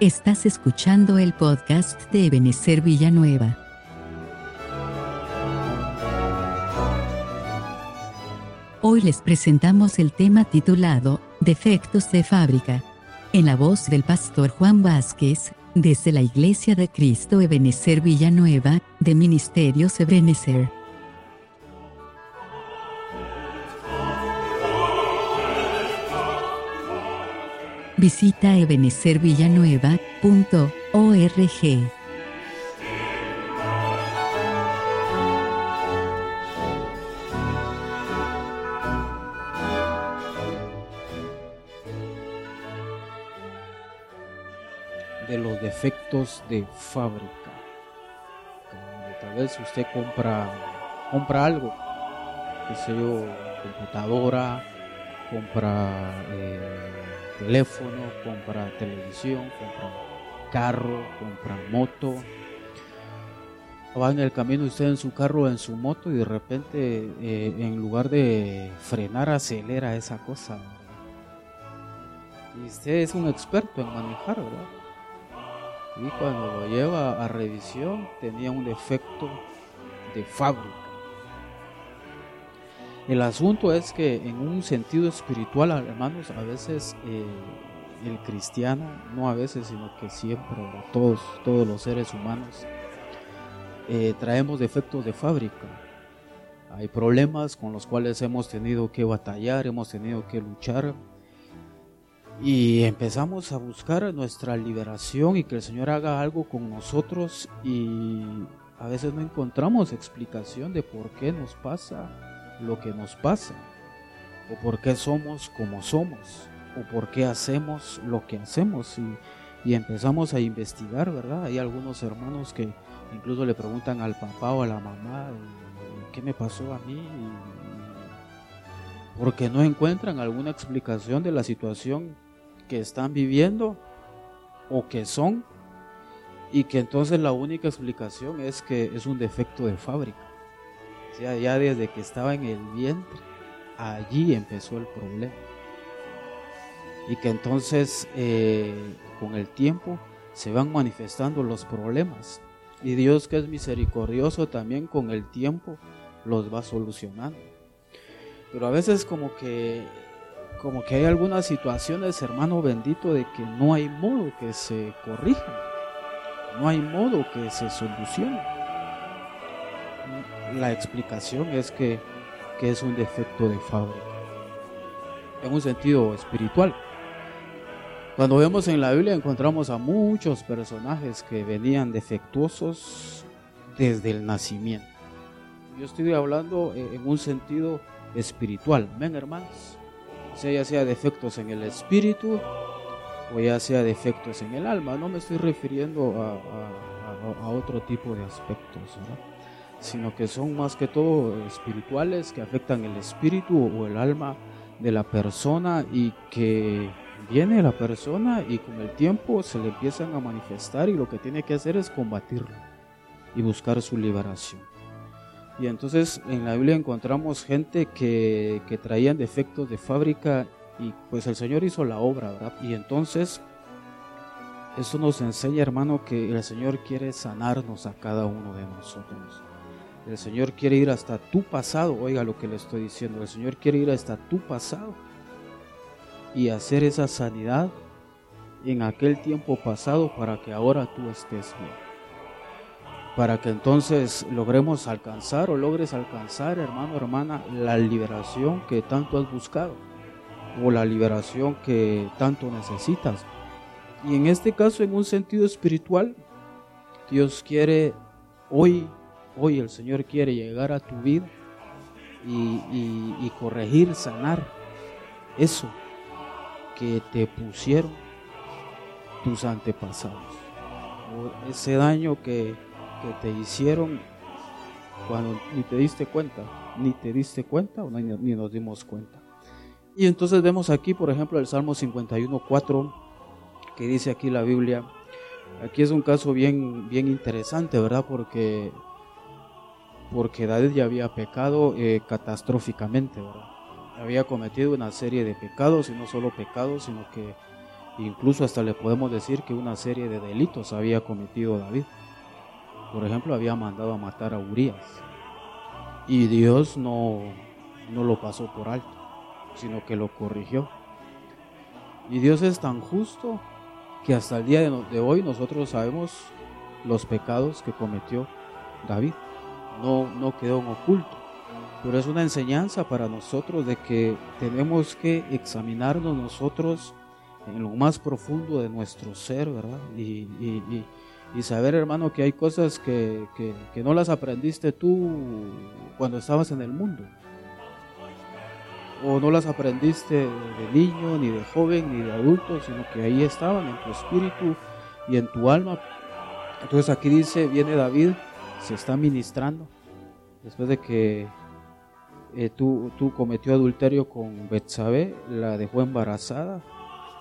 Estás escuchando el podcast de Ebenezer Villanueva. Hoy les presentamos el tema titulado Defectos de fábrica. En la voz del pastor Juan Vázquez, desde la Iglesia de Cristo Ebenezer Villanueva, de Ministerios Ebenezer. Visita ebenecervillanueva.org. de los defectos de fábrica. tal vez usted compra, compra algo, que sé yo, computadora, compra eh, teléfono, compra televisión, compra carro, compra moto. Va en el camino usted en su carro o en su moto y de repente eh, en lugar de frenar acelera esa cosa. Y usted es un experto en manejar, ¿verdad? Y cuando lo lleva a revisión tenía un defecto de fábrica. El asunto es que en un sentido espiritual, hermanos, a veces eh, el cristiano, no a veces, sino que siempre, todos, todos los seres humanos, eh, traemos defectos de fábrica. Hay problemas con los cuales hemos tenido que batallar, hemos tenido que luchar. Y empezamos a buscar nuestra liberación y que el Señor haga algo con nosotros y a veces no encontramos explicación de por qué nos pasa lo que nos pasa o por qué somos como somos o por qué hacemos lo que hacemos y, empezamos a investigar, ¿verdad? Hay algunos hermanos que incluso le preguntan al papá o a la mamá qué me pasó a mí porque no encuentran alguna explicación de la situación que están viviendo o que son y que entonces la única explicación es que es un defecto de fábrica. Sea, ya desde que estaba en el vientre, allí empezó el problema. Y que entonces eh, con el tiempo se van manifestando los problemas. Y Dios que es misericordioso también con el tiempo los va solucionando. Pero a veces como que como que hay algunas situaciones, hermano bendito, de que no hay modo que se corrijan, no hay modo que se solucione. La explicación es que, que es un defecto de fábrica, en un sentido espiritual. Cuando vemos en la Biblia encontramos a muchos personajes que venían defectuosos desde el nacimiento. Yo estoy hablando en un sentido espiritual. Ven, hermanos sea ya sea defectos en el espíritu o ya sea defectos en el alma. No me estoy refiriendo a, otro tipo de aspectos, sino que son más que todo espirituales que afectan el espíritu o el alma de la persona y que viene la persona y con el tiempo se le empiezan a manifestar y lo que tiene que hacer es combatirlo y buscar su liberación. Y entonces en la Biblia encontramos gente que, que traían defectos de fábrica y pues el Señor hizo la obra, ¿verdad? Y entonces eso nos enseña, hermano, que el Señor quiere sanarnos a cada uno de nosotros. El Señor quiere ir hasta tu pasado, oiga lo que le estoy diciendo, el Señor quiere ir hasta tu pasado y hacer esa sanidad en aquel tiempo pasado para que ahora tú estés bien. Para que entonces logremos alcanzar o logres alcanzar, hermano, hermana, la liberación que tanto has buscado o la liberación que tanto necesitas. Y en este caso, en un sentido espiritual, Dios quiere hoy, hoy el Señor quiere llegar a tu vida y, corregir, sanar eso que te pusieron tus antepasados. Ese daño que te hicieron cuando ni te diste cuenta, ni te diste cuenta o ni, nos dimos cuenta. Y entonces vemos aquí, por ejemplo, el Salmo 51.4, que dice aquí la Biblia, aquí es un caso bien, bien interesante, ¿verdad? Porque, porque David ya había pecado eh, catastróficamente, ¿verdad? Había cometido una serie de pecados, y no solo pecados, sino que Incluso hasta le podemos decir que una serie de delitos había cometido David. Por ejemplo, había mandado a matar a Urias. Y Dios no, no lo pasó por alto, sino que lo corrigió. Y Dios es tan justo que hasta el día de hoy nosotros sabemos los pecados que cometió David. No, no quedó en oculto. Pero es una enseñanza para nosotros de que tenemos que examinarnos nosotros en lo más profundo de nuestro ser, ¿verdad? Y, y, saber, hermano, que hay cosas que, que, no las aprendiste tú cuando estabas en el mundo. O no las aprendiste de niño, ni de joven, ni de adulto, sino que ahí estaban en tu espíritu y en tu alma. Entonces aquí dice, viene David, se está ministrando, después de que eh, tú, tú cometió adulterio con Betsabé, la dejó embarazada,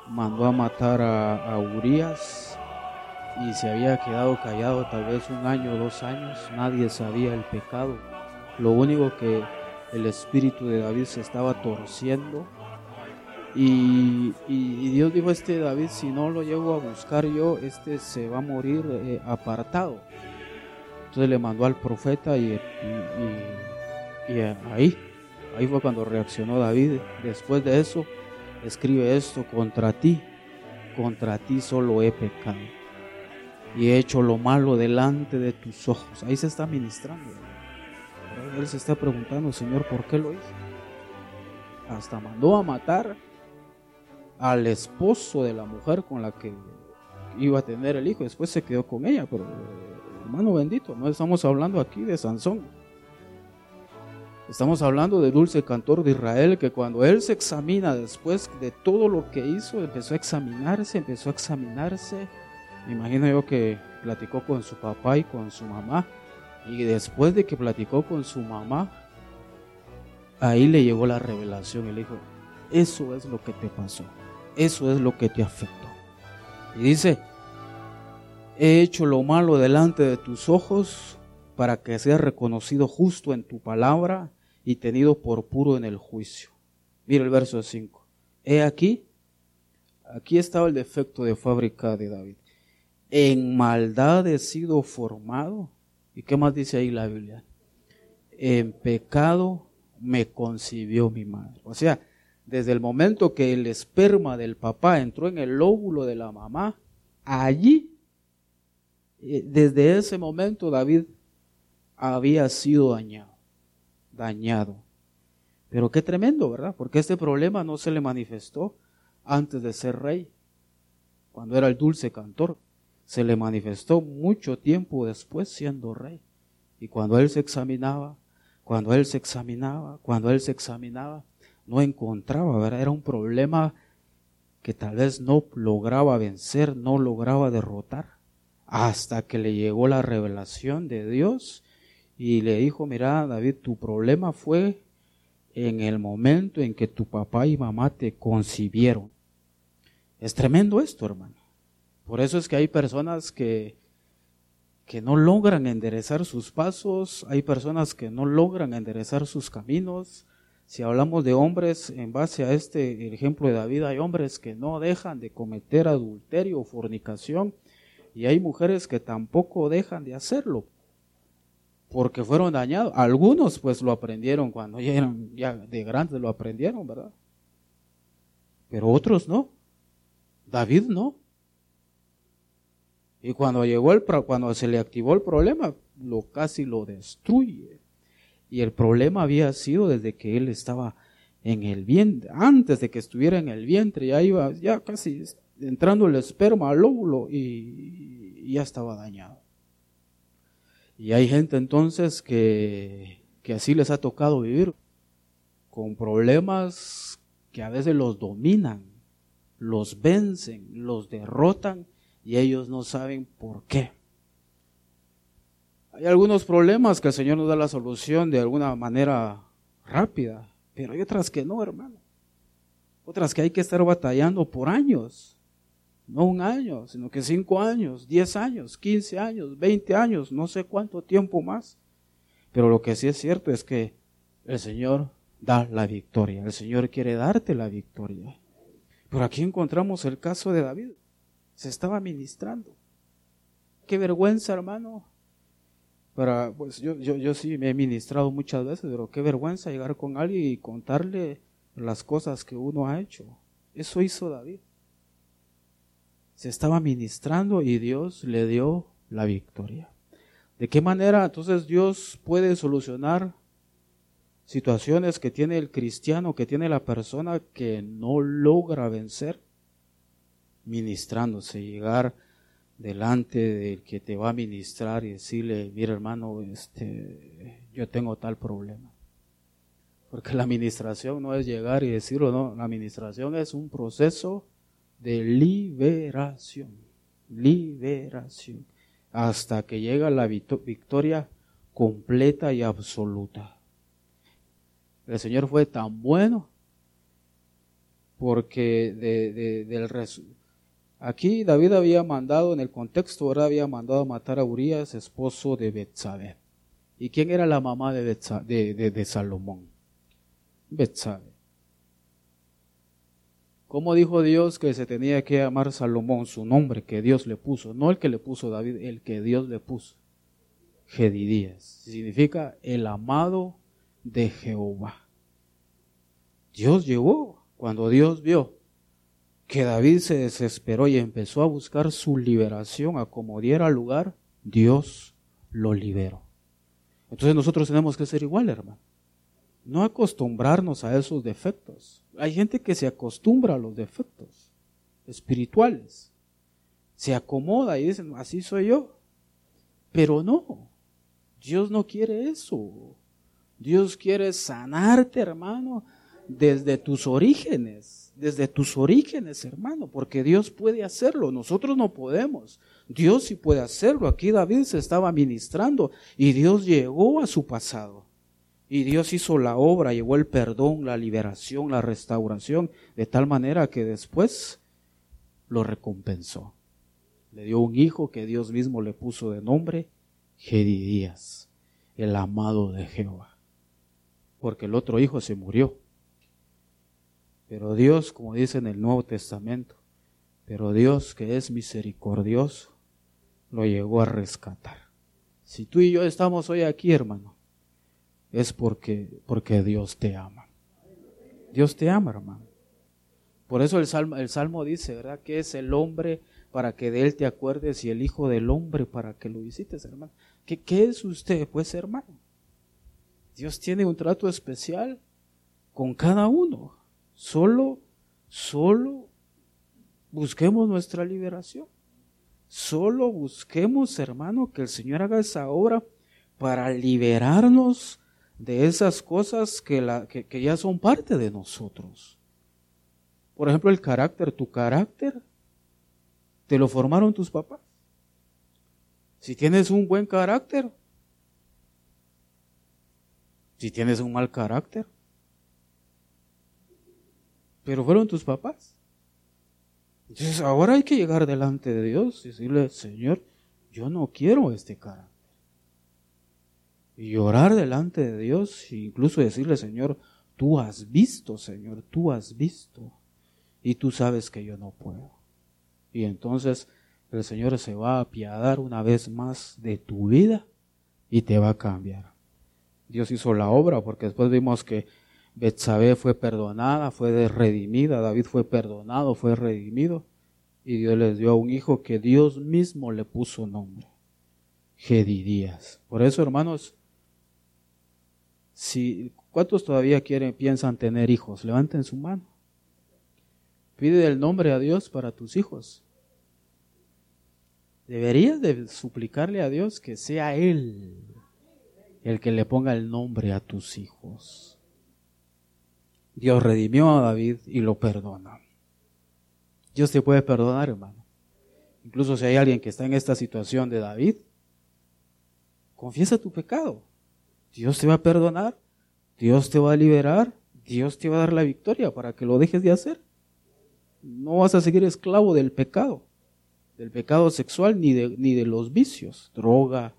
mandó a matar a, a Urias y se había quedado callado tal vez un año o dos años, nadie sabía el pecado. Lo único que el espíritu de David se estaba torciendo y, Dios dijo, este David, si no lo llevo a buscar yo, este se va a morir eh, apartado. Entonces le mandó al profeta y, ahí, ahí fue cuando reaccionó David. Después de eso, escribe esto, contra ti, contra ti solo he pecado y he hecho lo malo delante de tus ojos. Ahí se está ministrando. Él se está preguntando, Señor, ¿por qué lo hizo? Hasta mandó a matar al esposo de la mujer con la que iba a tener el hijo. Después se quedó con ella, pero hermano bendito, no estamos hablando aquí de Sansón. Estamos hablando de dulce cantor de Israel que cuando él se examina después de todo lo que hizo, empezó a examinarse, empezó a examinarse. Imagino yo que platicó con su papá y con su mamá. Y después de que platicó con su mamá, ahí le llegó la revelación. Él dijo, eso es lo que te pasó. Eso es lo que te afectó. Y dice, he hecho lo malo delante de tus ojos para que seas reconocido justo en tu palabra y tenido por puro en el juicio. Mira el verso 5. He aquí, aquí estaba el defecto de fábrica de David. En maldad he sido formado. ¿Y qué más dice ahí la Biblia? En pecado me concibió mi madre. O sea, desde el momento que el esperma del papá entró en el óvulo de la mamá, allí, desde ese momento David había sido dañado dañado. Pero qué tremendo, ¿verdad? Porque este problema no se le manifestó antes de ser rey, cuando era el dulce cantor. Se le manifestó mucho tiempo después siendo rey. Y cuando él se examinaba, cuando él se examinaba, cuando él se examinaba, no encontraba, ¿verdad? Era un problema que tal vez no lograba vencer, no lograba derrotar, hasta que le llegó la revelación de Dios y le dijo, mira David, tu problema fue en el momento en que tu papá y mamá te concibieron. Es tremendo esto, hermano. Por eso es que hay personas que, que no logran enderezar sus pasos, hay personas que no logran enderezar sus caminos. Si hablamos de hombres, en base a este ejemplo de David, hay hombres que no dejan de cometer adulterio o fornicación y hay mujeres que tampoco dejan de hacerlo porque fueron dañados. Algunos pues lo aprendieron cuando ya eran ya de grandes lo aprendieron, ¿verdad? Pero otros no. David no. Y cuando llegó el cuando se le activó el problema, lo casi lo destruye. Y el problema había sido desde que él estaba en el vientre, antes de que estuviera en el vientre, ya iba, ya casi entrando el esperma al óvulo y ya estaba dañado. Y hay gente entonces que, que así les ha tocado vivir con problemas que a veces los dominan, los vencen, los derrotan y ellos no saben por qué. Hay algunos problemas que el Señor nos da la solución de alguna manera rápida, pero hay otras que no, hermano. Otras que hay que estar batallando por años no un año, sino que cinco años, diez años, quince años, veinte años, no sé cuánto tiempo más. Pero lo que sí es cierto es que el Señor da la victoria, el Señor quiere darte la victoria. Por aquí encontramos el caso de David. Se estaba ministrando. Qué vergüenza, hermano. Para, pues yo, yo, yo sí me he ministrado muchas veces, pero qué vergüenza llegar con alguien y contarle las cosas que uno ha hecho. Eso hizo David. Se estaba ministrando y Dios le dio la victoria. ¿De qué manera entonces Dios puede solucionar situaciones que tiene el cristiano, que tiene la persona que no logra vencer? Ministrándose, llegar delante del que te va a ministrar y decirle, mira hermano, este, yo tengo tal problema. Porque la administración no es llegar y decirlo, no, la administración es un proceso de liberación, liberación, hasta que llega la victoria completa y absoluta. El Señor fue tan bueno porque de, del aquí David había mandado, en el contexto, ahora había mandado matar a Urias, esposo de Betsabe. ¿Y quién era la mamá de, de, de Salomón? Betsabe. ¿Cómo dijo Dios que se tenía que llamar Salomón su nombre que Dios le puso? No el que le puso David, el que Dios le puso. Gedidías. Significa el amado de Jehová. Dios llegó cuando Dios vio que David se desesperó y empezó a buscar su liberación a como diera lugar, Dios lo liberó. Entonces nosotros tenemos que ser igual, hermano no acostumbrarnos a esos defectos. Hay gente que se acostumbra a los defectos espirituales. Se acomoda y dicen, así soy yo. Pero no, Dios no quiere eso. Dios quiere sanarte, hermano, desde tus orígenes, desde tus orígenes, hermano, porque Dios puede hacerlo, nosotros no podemos. Dios sí puede hacerlo. Aquí David se estaba ministrando y Dios llegó a su pasado. Y Dios hizo la obra, llevó el perdón, la liberación, la restauración, de tal manera que después lo recompensó. Le dio un hijo que Dios mismo le puso de nombre Gedidías, el amado de Jehová. Porque el otro hijo se murió. Pero Dios, como dice en el Nuevo Testamento, pero Dios que es misericordioso, lo llegó a rescatar. Si tú y yo estamos hoy aquí, hermano, es porque, porque Dios te ama. Dios te ama, hermano. Por eso el salmo, el salmo dice, ¿verdad? Que es el hombre para que de él te acuerdes y el hijo del hombre para que lo visites, hermano. ¿Qué, qué es usted? Pues, hermano. Dios tiene un trato especial con cada uno. Solo, solo busquemos nuestra liberación. Solo busquemos, hermano, que el Señor haga esa obra para liberarnos de esas cosas que, la, que, ya son parte de nosotros. Por ejemplo, el carácter, tu carácter, te lo formaron tus papás. Si tienes un buen carácter, si tienes un mal carácter, pero fueron tus papás. Entonces ahora hay que llegar delante de Dios y decirle, Señor, yo no quiero este carácter y orar delante de Dios e incluso decirle, Señor, tú has visto, Señor, tú has visto y tú sabes que yo no puedo. Y entonces el Señor se va a apiadar una vez más de tu vida y te va a cambiar. Dios hizo la obra porque después vimos que Betsabé fue perdonada, fue redimida, David fue perdonado, fue redimido y Dios les dio a un hijo que Dios mismo le puso nombre, Gedidías. Por eso, hermanos, si, ¿Cuántos todavía quieren, piensan tener hijos? Levanten su mano. Pide el nombre a Dios para tus hijos. Deberías de suplicarle a Dios que sea Él el que le ponga el nombre a tus hijos. Dios redimió a David y lo perdona. Dios te puede perdonar, hermano. Incluso si hay alguien que está en esta situación de David, confiesa tu pecado. Dios te va a perdonar, Dios te va a liberar, Dios te va a dar la victoria para que lo dejes de hacer. No vas a seguir esclavo del pecado, del pecado sexual ni de, ni de los vicios, droga,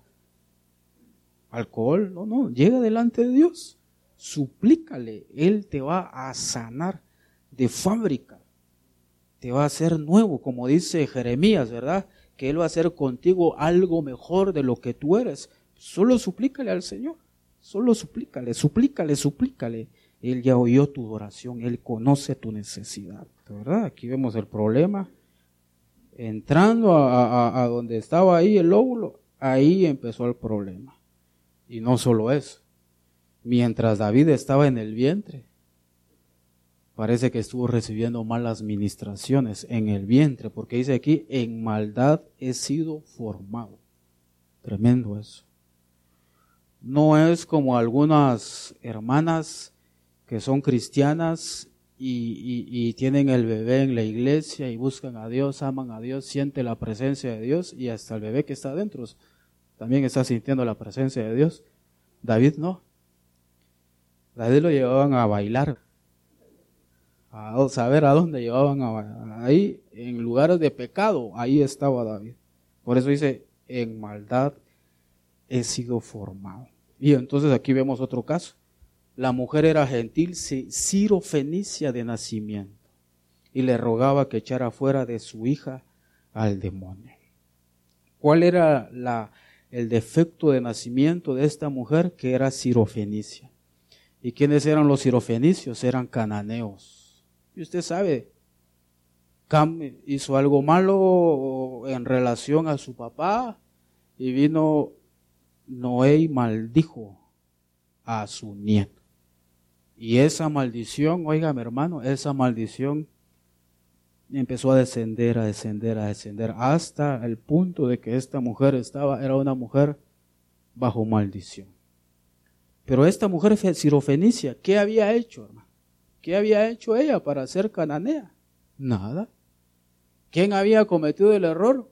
alcohol, no, no, llega delante de Dios, suplícale, Él te va a sanar de fábrica. te va a hacer nuevo, como dice Jeremías, ¿verdad? Que Él va a hacer contigo algo mejor de lo que tú eres. Solo suplícale al Señor, solo suplícale, suplícale, suplícale. Él ya oyó tu oración, Él conoce tu necesidad, ¿verdad? Aquí vemos el problema. Entrando a, a donde estaba ahí el óvulo, ahí empezó el problema. Y no solo eso, mientras David estaba en el vientre, parece que estuvo recibiendo malas ministraciones en el vientre, porque dice aquí, en maldad he sido formado. Tremendo eso. No es como algunas hermanas que son cristianas y, tienen el bebé en la iglesia y buscan a Dios, aman a Dios, siente la presencia de Dios y hasta el bebé que está adentro también está sintiendo la presencia de Dios. David no. David lo llevaban a bailar a saber a dónde llevaban a, ahí, en lugares de pecado, ahí estaba David. Por eso dice, en maldad he sido formado. Y entonces aquí vemos otro caso. La mujer era gentil, Ciro Fenicia de nacimiento, y le rogaba que echara fuera de su hija al demonio. ¿Cuál era el defecto de nacimiento de esta mujer? Que era Fenicia. ¿Y quiénes eran los sirofenicios? Eran cananeos y usted sabe, Cam hizo algo malo en relación a su papá y vino Noé maldijo a su nieto. Y esa maldición, oiga mi hermano, esa maldición empezó a descender, a descender, a descender, hasta el punto de que esta mujer estaba, era una mujer bajo maldición. Pero esta mujer sirofenicia, ¿qué había hecho, hermano? ¿Qué había hecho ella para ser cananea? Nada. ¿Quién había cometido el error?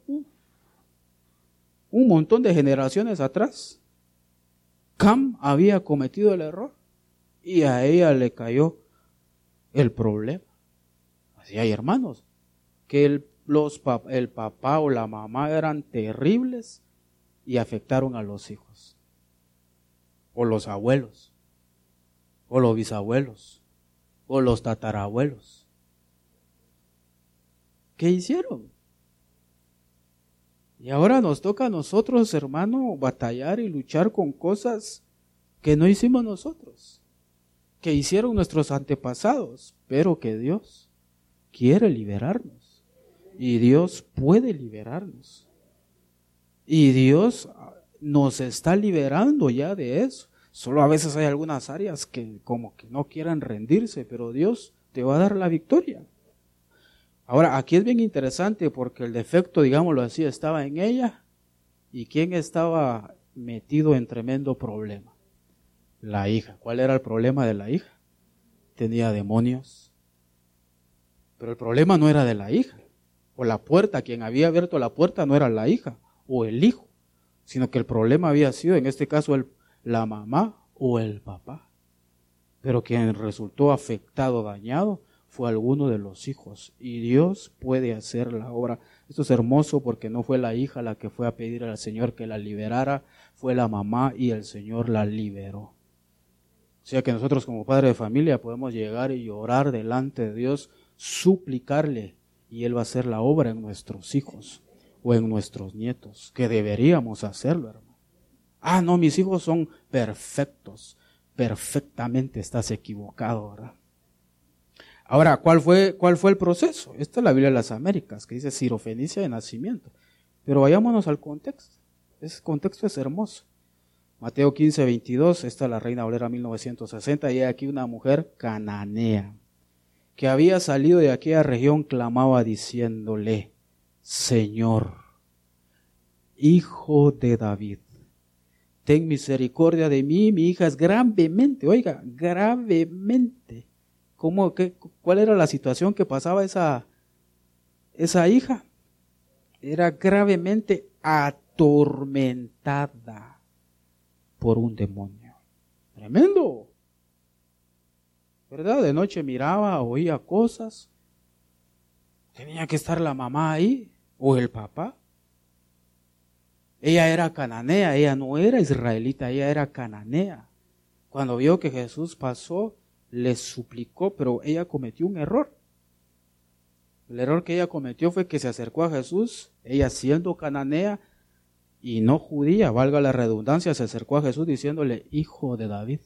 Un montón de generaciones atrás. Cam había cometido el error y a ella le cayó el problema. Así hay hermanos, que el, los, el papá o la mamá eran terribles y afectaron a los hijos, o los abuelos, o los bisabuelos o los tatarabuelos. ¿Qué hicieron? Y ahora nos toca a nosotros, hermano, batallar y luchar con cosas que no hicimos nosotros, que hicieron nuestros antepasados, pero que Dios quiere liberarnos. Y Dios puede liberarnos. Y Dios nos está liberando ya de eso. Solo a veces hay algunas áreas que como que no quieran rendirse, pero Dios te va a dar la victoria. Ahora, aquí es bien interesante porque el defecto, digámoslo así, estaba en ella y quién estaba metido en tremendo problema. La hija. ¿Cuál era el problema de la hija? Tenía demonios. Pero el problema no era de la hija. O la puerta, quien había abierto la puerta no era la hija o el hijo, sino que el problema había sido, en este caso, el la mamá o el papá. Pero quien resultó afectado, dañado, fue alguno de los hijos. Y Dios puede hacer la obra. Esto es hermoso porque no fue la hija la que fue a pedir al Señor que la liberara, fue la mamá y el Señor la liberó. O sea que nosotros como padre de familia podemos llegar y orar delante de Dios, suplicarle y Él va a hacer la obra en nuestros hijos o en nuestros nietos, que deberíamos hacerlo, hermano. Ah, no, mis hijos son perfectos. Perfectamente estás equivocado, ¿verdad? Ahora, ¿cuál fue, ¿cuál fue el proceso? Esta es la Biblia de las Américas, que dice Cirofenicia de nacimiento. Pero vayámonos al contexto. Ese contexto es hermoso. Mateo 15, 22, esta es la Reina Obrera 1960, y hay aquí una mujer cananea, que había salido de aquella región, clamaba diciéndole, Señor, Hijo de David, ten misericordia de mí, mi hija es gravemente, oiga, gravemente. ¿Cómo, qué, ¿Cuál era la situación que pasaba esa, esa hija? Era gravemente atormentada por un demonio. Tremendo. ¿Verdad? De noche miraba, oía cosas. Tenía que estar la mamá ahí o el papá. Ella era cananea, ella no era israelita, ella era cananea. Cuando vio que Jesús pasó, le suplicó, pero ella cometió un error. El error que ella cometió fue que se acercó a Jesús, ella siendo cananea y no judía, valga la redundancia, se acercó a Jesús diciéndole, hijo de David.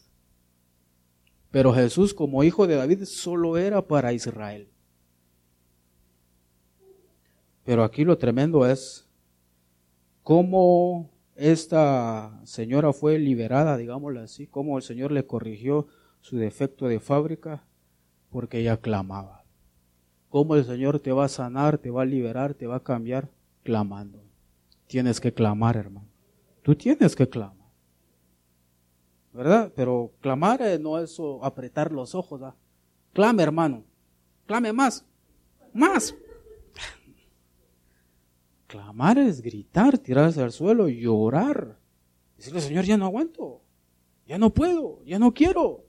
Pero Jesús como hijo de David solo era para Israel. Pero aquí lo tremendo es cómo esta señora fue liberada, digámoslo así, cómo el Señor le corrigió su defecto de fábrica, porque ella clamaba. Cómo el Señor te va a sanar, te va a liberar, te va a cambiar, clamando. Tienes que clamar, hermano. Tú tienes que clamar. ¿Verdad? Pero clamar eh, no es apretar los ojos. Clame, hermano. Clame más. Más. Clamar es gritar, tirarse al suelo, llorar. Decirle, Señor, ya no aguanto. Ya no puedo. Ya no quiero.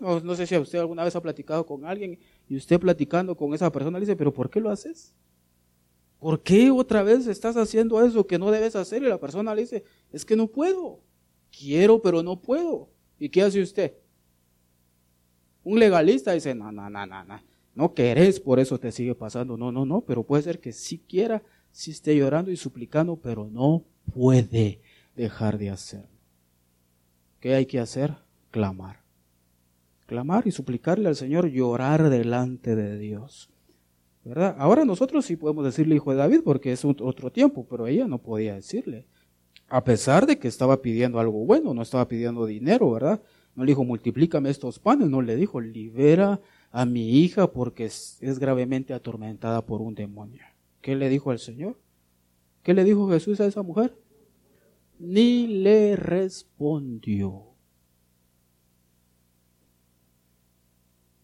No, sé si usted alguna vez ha platicado con alguien y usted platicando con esa persona le dice, pero ¿por qué lo haces? ¿Por qué otra vez estás haciendo eso que no debes hacer? Y la persona le dice, es que no puedo. Quiero, pero no puedo. ¿Y qué hace usted? Un legalista dice, no, no, no, no, no. No querés, por eso te sigue pasando. No, no, no, pero puede ser que sí quiera, sí esté llorando y suplicando, pero no puede dejar de hacerlo. ¿Qué hay que hacer? Clamar. Clamar y suplicarle al Señor, llorar delante de Dios. ¿verdad? Ahora nosotros sí podemos decirle hijo de David porque es otro tiempo, pero ella no podía decirle. A pesar de que estaba pidiendo algo bueno, no estaba pidiendo dinero, ¿verdad? No le dijo, multiplícame estos panes, no le dijo, libera a mi hija porque es, es gravemente atormentada por un demonio. ¿Qué le dijo al Señor? ¿Qué le dijo Jesús a esa mujer? Ni le respondió.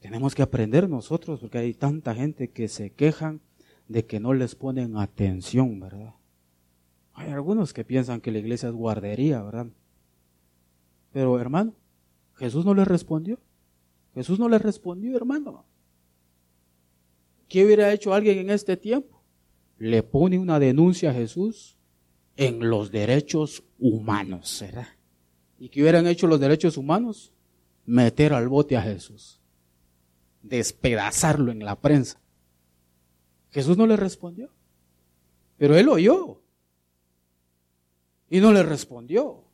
Tenemos que aprender nosotros, porque hay tanta gente que se quejan de que no les ponen atención, ¿verdad? Hay algunos que piensan que la iglesia es guardería, ¿verdad? Pero hermano, Jesús no les respondió. Jesús no les respondió, hermano. ¿Qué hubiera hecho alguien en este tiempo? Le pone una denuncia a Jesús en los derechos humanos, ¿verdad? ¿Y qué hubieran hecho los derechos humanos? Meter al bote a Jesús despedazarlo en la prensa. Jesús no le respondió, pero él oyó y no le respondió.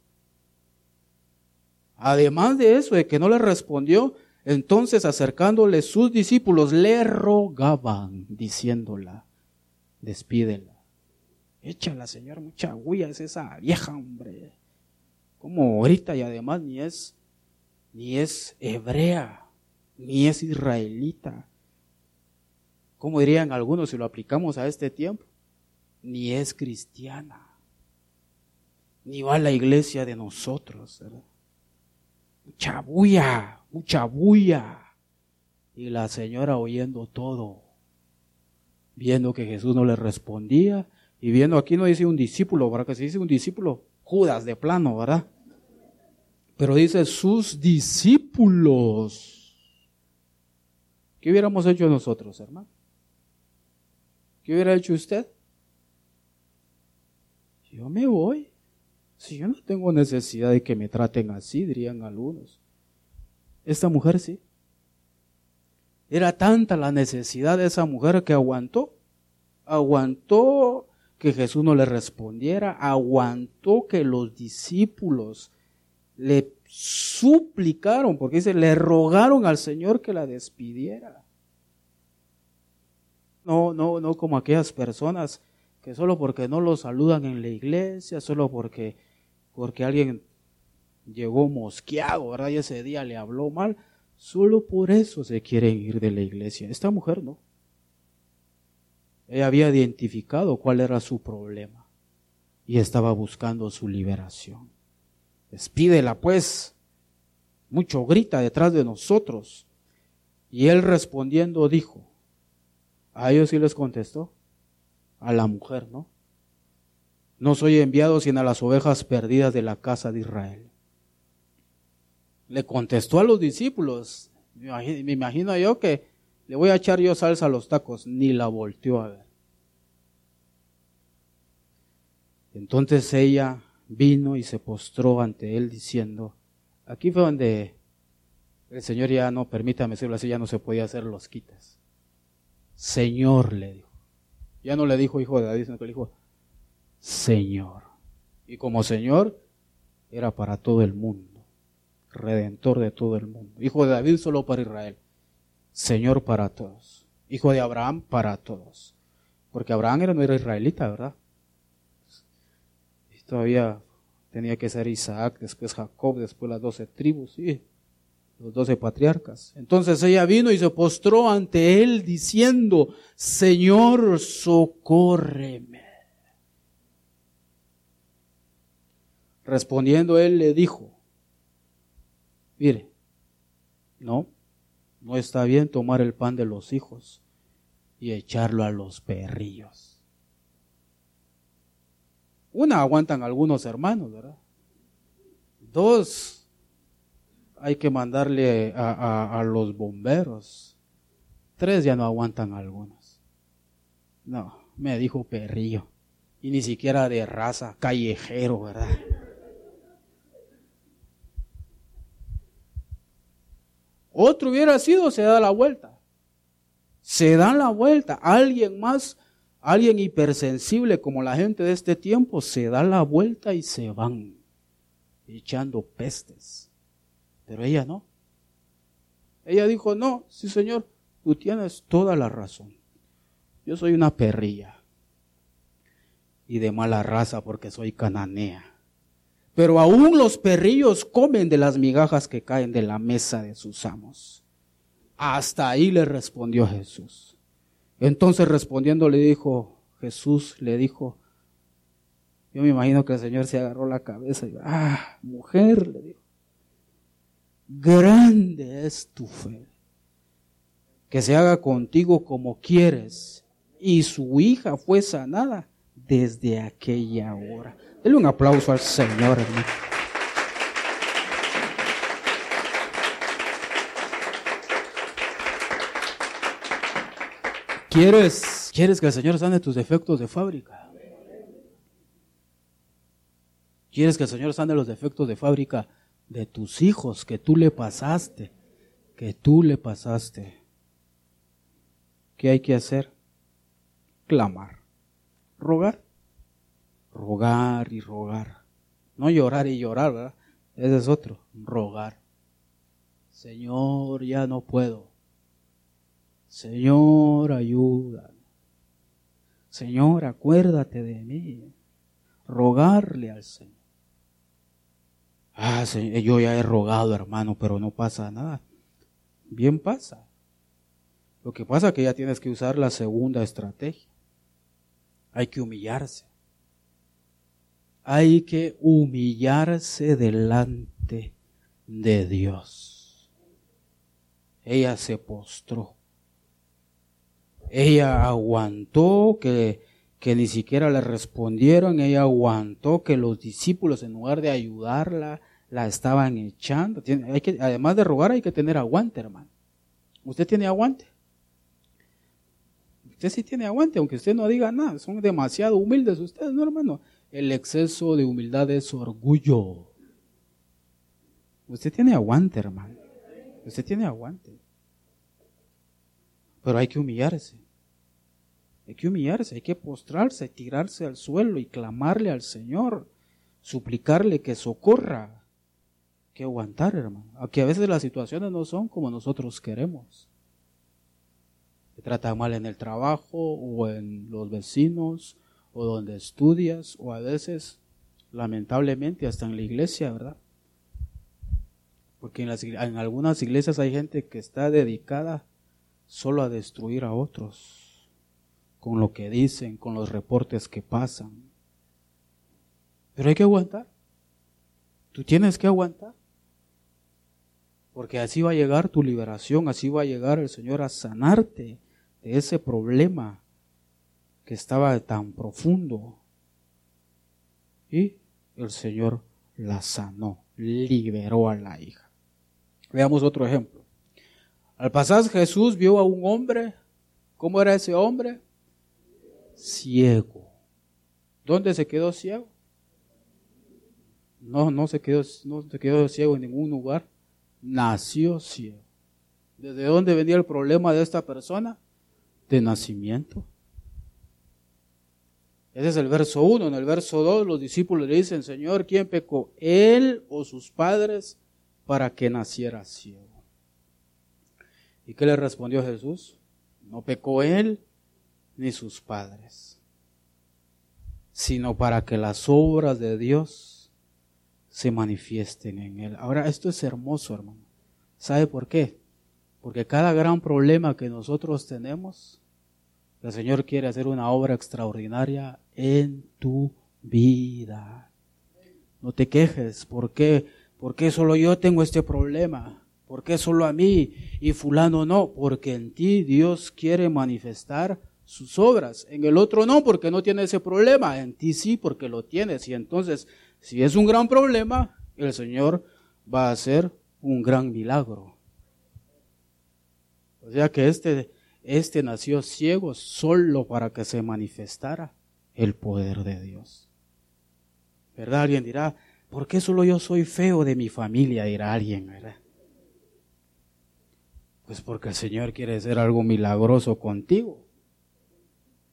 Además de eso, de que no le respondió, entonces acercándole sus discípulos le rogaban, diciéndola, despídela. Échala, Señor, mucha huella es esa vieja, hombre. Como ahorita y además ni es, ni es hebrea ni es israelita. Como dirían algunos si lo aplicamos a este tiempo? Ni es cristiana. Ni va a la iglesia de nosotros. Mucha bulla, mucha bulla. Y la señora oyendo todo, viendo que Jesús no le respondía y viendo aquí no dice un discípulo, ¿verdad? Que se dice un discípulo, Judas de plano, ¿verdad? Pero dice sus discípulos ¿Qué hubiéramos hecho nosotros, hermano? ¿Qué hubiera hecho usted? Yo me voy. Si yo no tengo necesidad de que me traten así, dirían algunos. Esta mujer sí. Era tanta la necesidad de esa mujer que aguantó. Aguantó que Jesús no le respondiera. Aguantó que los discípulos le suplicaron, porque dice, le rogaron al Señor que la despidiera. No, no, no como aquellas personas que solo porque no lo saludan en la iglesia, solo porque, porque alguien llegó mosqueado, ¿verdad? Y ese día le habló mal, solo por eso se quieren ir de la iglesia. Esta mujer no. Ella había identificado cuál era su problema y estaba buscando su liberación. Despídela pues. Mucho grita detrás de nosotros. Y él respondiendo dijo, a ellos sí les contestó, a la mujer, ¿no? No soy enviado sino a las ovejas perdidas de la casa de Israel. Le contestó a los discípulos, me imagino yo que le voy a echar yo salsa a los tacos, ni la volteó a ver. Entonces ella vino y se postró ante él diciendo, aquí fue donde el Señor ya no, permítame decirlo así, ya no se podía hacer los quitas. Señor le dijo. Ya no le dijo hijo de David, sino que le dijo Señor. Y como Señor era para todo el mundo, redentor de todo el mundo. Hijo de David solo para Israel, Señor para todos. Hijo de Abraham para todos. Porque Abraham era, no era israelita, ¿verdad? Todavía tenía que ser Isaac, después Jacob, después las doce tribus, sí, los doce patriarcas. Entonces ella vino y se postró ante él diciendo, Señor, socórreme. Respondiendo él le dijo, mire, no, no está bien tomar el pan de los hijos y echarlo a los perrillos. Una aguantan algunos hermanos, ¿verdad? Dos, hay que mandarle a, a, los bomberos. Tres ya no aguantan algunos. No, me dijo perrillo. Y ni siquiera de raza, callejero, ¿verdad? Otro hubiera sido, se da la vuelta. Se da la vuelta. Alguien más, alguien hipersensible como la gente de este tiempo, se da la vuelta y se van echando pestes. Pero ella no. Ella dijo, no, sí señor, tú tienes toda la razón. Yo soy una perrilla y de mala raza porque soy cananea. Pero aún los perrillos comen de las migajas que caen de la mesa de sus amos. Hasta ahí le respondió Jesús. Entonces respondiendo le dijo, Jesús le dijo, yo me imagino que el Señor se agarró la cabeza y ah, mujer, le dijo, grande es tu fe, que se haga contigo como quieres. Y su hija fue sanada desde aquella hora. Dele un aplauso al Señor, hermano. ¿Quieres, ¿Quieres que el Señor sane tus defectos de fábrica? ¿Quieres que el Señor sane los defectos de fábrica de tus hijos que tú le pasaste? Que tú le pasaste. ¿Qué hay que hacer? Clamar, rogar rogar y rogar. No llorar y llorar, ¿verdad? Ese es otro, rogar. Señor, ya no puedo. Señor, ayuda. Señor, acuérdate de mí. Rogarle al Señor. Ah, yo ya he rogado, hermano, pero no pasa nada. Bien pasa. Lo que pasa es que ya tienes que usar la segunda estrategia. Hay que humillarse hay que humillarse delante de Dios. Ella se postró. Ella aguantó que, que ni siquiera le respondieron. Ella aguantó que los discípulos en lugar de ayudarla la estaban echando. hay que, además de rogar hay que tener aguante, hermano. ¿Usted tiene aguante? Usted sí tiene aguante, aunque usted no diga nada. Son demasiado humildes ustedes, ¿no, hermano? El exceso de humildad es orgullo. Usted tiene aguante, hermano. Usted tiene aguante. Pero hay que humillarse. Hay que humillarse, hay que postrarse, tirarse al suelo y clamarle al Señor, suplicarle que socorra. Hay que aguantar, hermano. Aunque a veces las situaciones no son como nosotros queremos. Se trata mal en el trabajo o en los vecinos o donde estudias o a veces, lamentablemente, hasta en la iglesia, ¿verdad? Porque en algunas iglesias hay gente que está dedicada solo a destruir a otros, con lo que dicen, con los reportes que pasan. Pero hay que aguantar. Tú tienes que aguantar. Porque así va a llegar tu liberación, así va a llegar el Señor a sanarte de ese problema que estaba tan profundo. Y el Señor la sanó, liberó a la hija. Veamos otro ejemplo. Al pasar Jesús vio a un hombre. ¿Cómo era ese hombre? Ciego. ¿Dónde se quedó ciego? No, no se quedó, no se quedó ciego en ningún lugar. Nació ciego. ¿Desde dónde venía el problema de esta persona? de nacimiento. Ese es el verso 1. En el verso 2 los discípulos le dicen, Señor, ¿quién pecó? ¿Él o sus padres para que naciera ciego? ¿Y qué le respondió Jesús? No pecó él ni sus padres, sino para que las obras de Dios se manifiesten en él. Ahora, esto es hermoso, hermano. ¿Sabe por qué? Porque cada gran problema que nosotros tenemos, el Señor quiere hacer una obra extraordinaria en tu vida. No te quejes, ¿por qué? ¿Por qué solo yo tengo este problema? ¿Por qué solo a mí y fulano no? Porque en ti Dios quiere manifestar sus obras. En el otro no, porque no tiene ese problema. En ti sí, porque lo tienes. Y entonces, si es un gran problema, el Señor va a hacer un gran milagro. O sea que este, este nació ciego solo para que se manifestara el poder de Dios. ¿Verdad? Alguien dirá, ¿por qué solo yo soy feo de mi familia? Dirá alguien, ¿verdad? Pues porque el Señor quiere hacer algo milagroso contigo.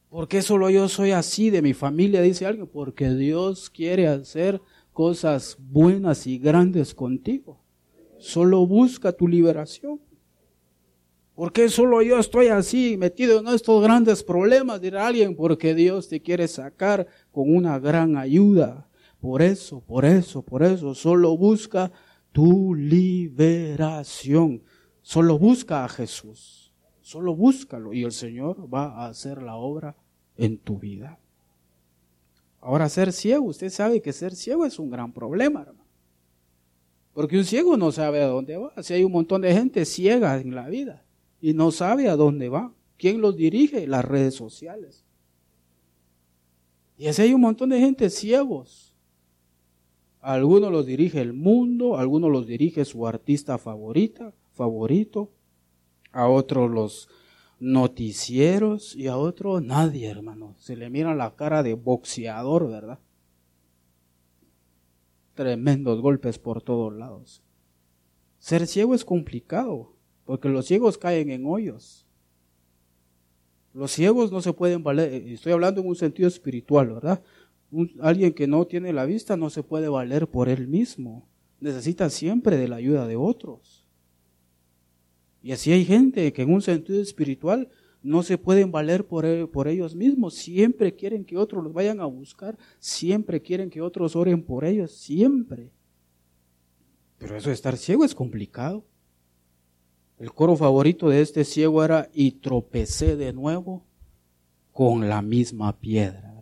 ¿Por qué solo yo soy así de mi familia? Dice alguien. Porque Dios quiere hacer cosas buenas y grandes contigo. Solo busca tu liberación. ¿Por qué solo yo estoy así, metido en estos grandes problemas? Dirá alguien, porque Dios te quiere sacar con una gran ayuda. Por eso, por eso, por eso, solo busca tu liberación. Solo busca a Jesús. Solo búscalo y el Señor va a hacer la obra en tu vida. Ahora, ser ciego, usted sabe que ser ciego es un gran problema, hermano. Porque un ciego no sabe a dónde va. Si hay un montón de gente ciega en la vida y no sabe a dónde va. ¿Quién los dirige? Las redes sociales. Y así hay un montón de gente ciegos. algunos los dirige el mundo, algunos los dirige su artista favorita, favorito, a otros los noticieros y a otro nadie, hermano. Se le mira la cara de boxeador, ¿verdad? Tremendos golpes por todos lados. Ser ciego es complicado, porque los ciegos caen en hoyos. Los ciegos no se pueden valer, eh, estoy hablando en un sentido espiritual, ¿verdad? alguien que no tiene la vista no se puede valer por él mismo. Necesita siempre de la ayuda de otros. Y así hay gente que en un sentido espiritual no se pueden valer por, e, por, ellos mismos, siempre quieren que otros los vayan a buscar, siempre quieren que otros oren por ellos, siempre. Pero eso de estar ciego es complicado. El coro favorito de este ciego era y tropecé de nuevo con la misma piedra.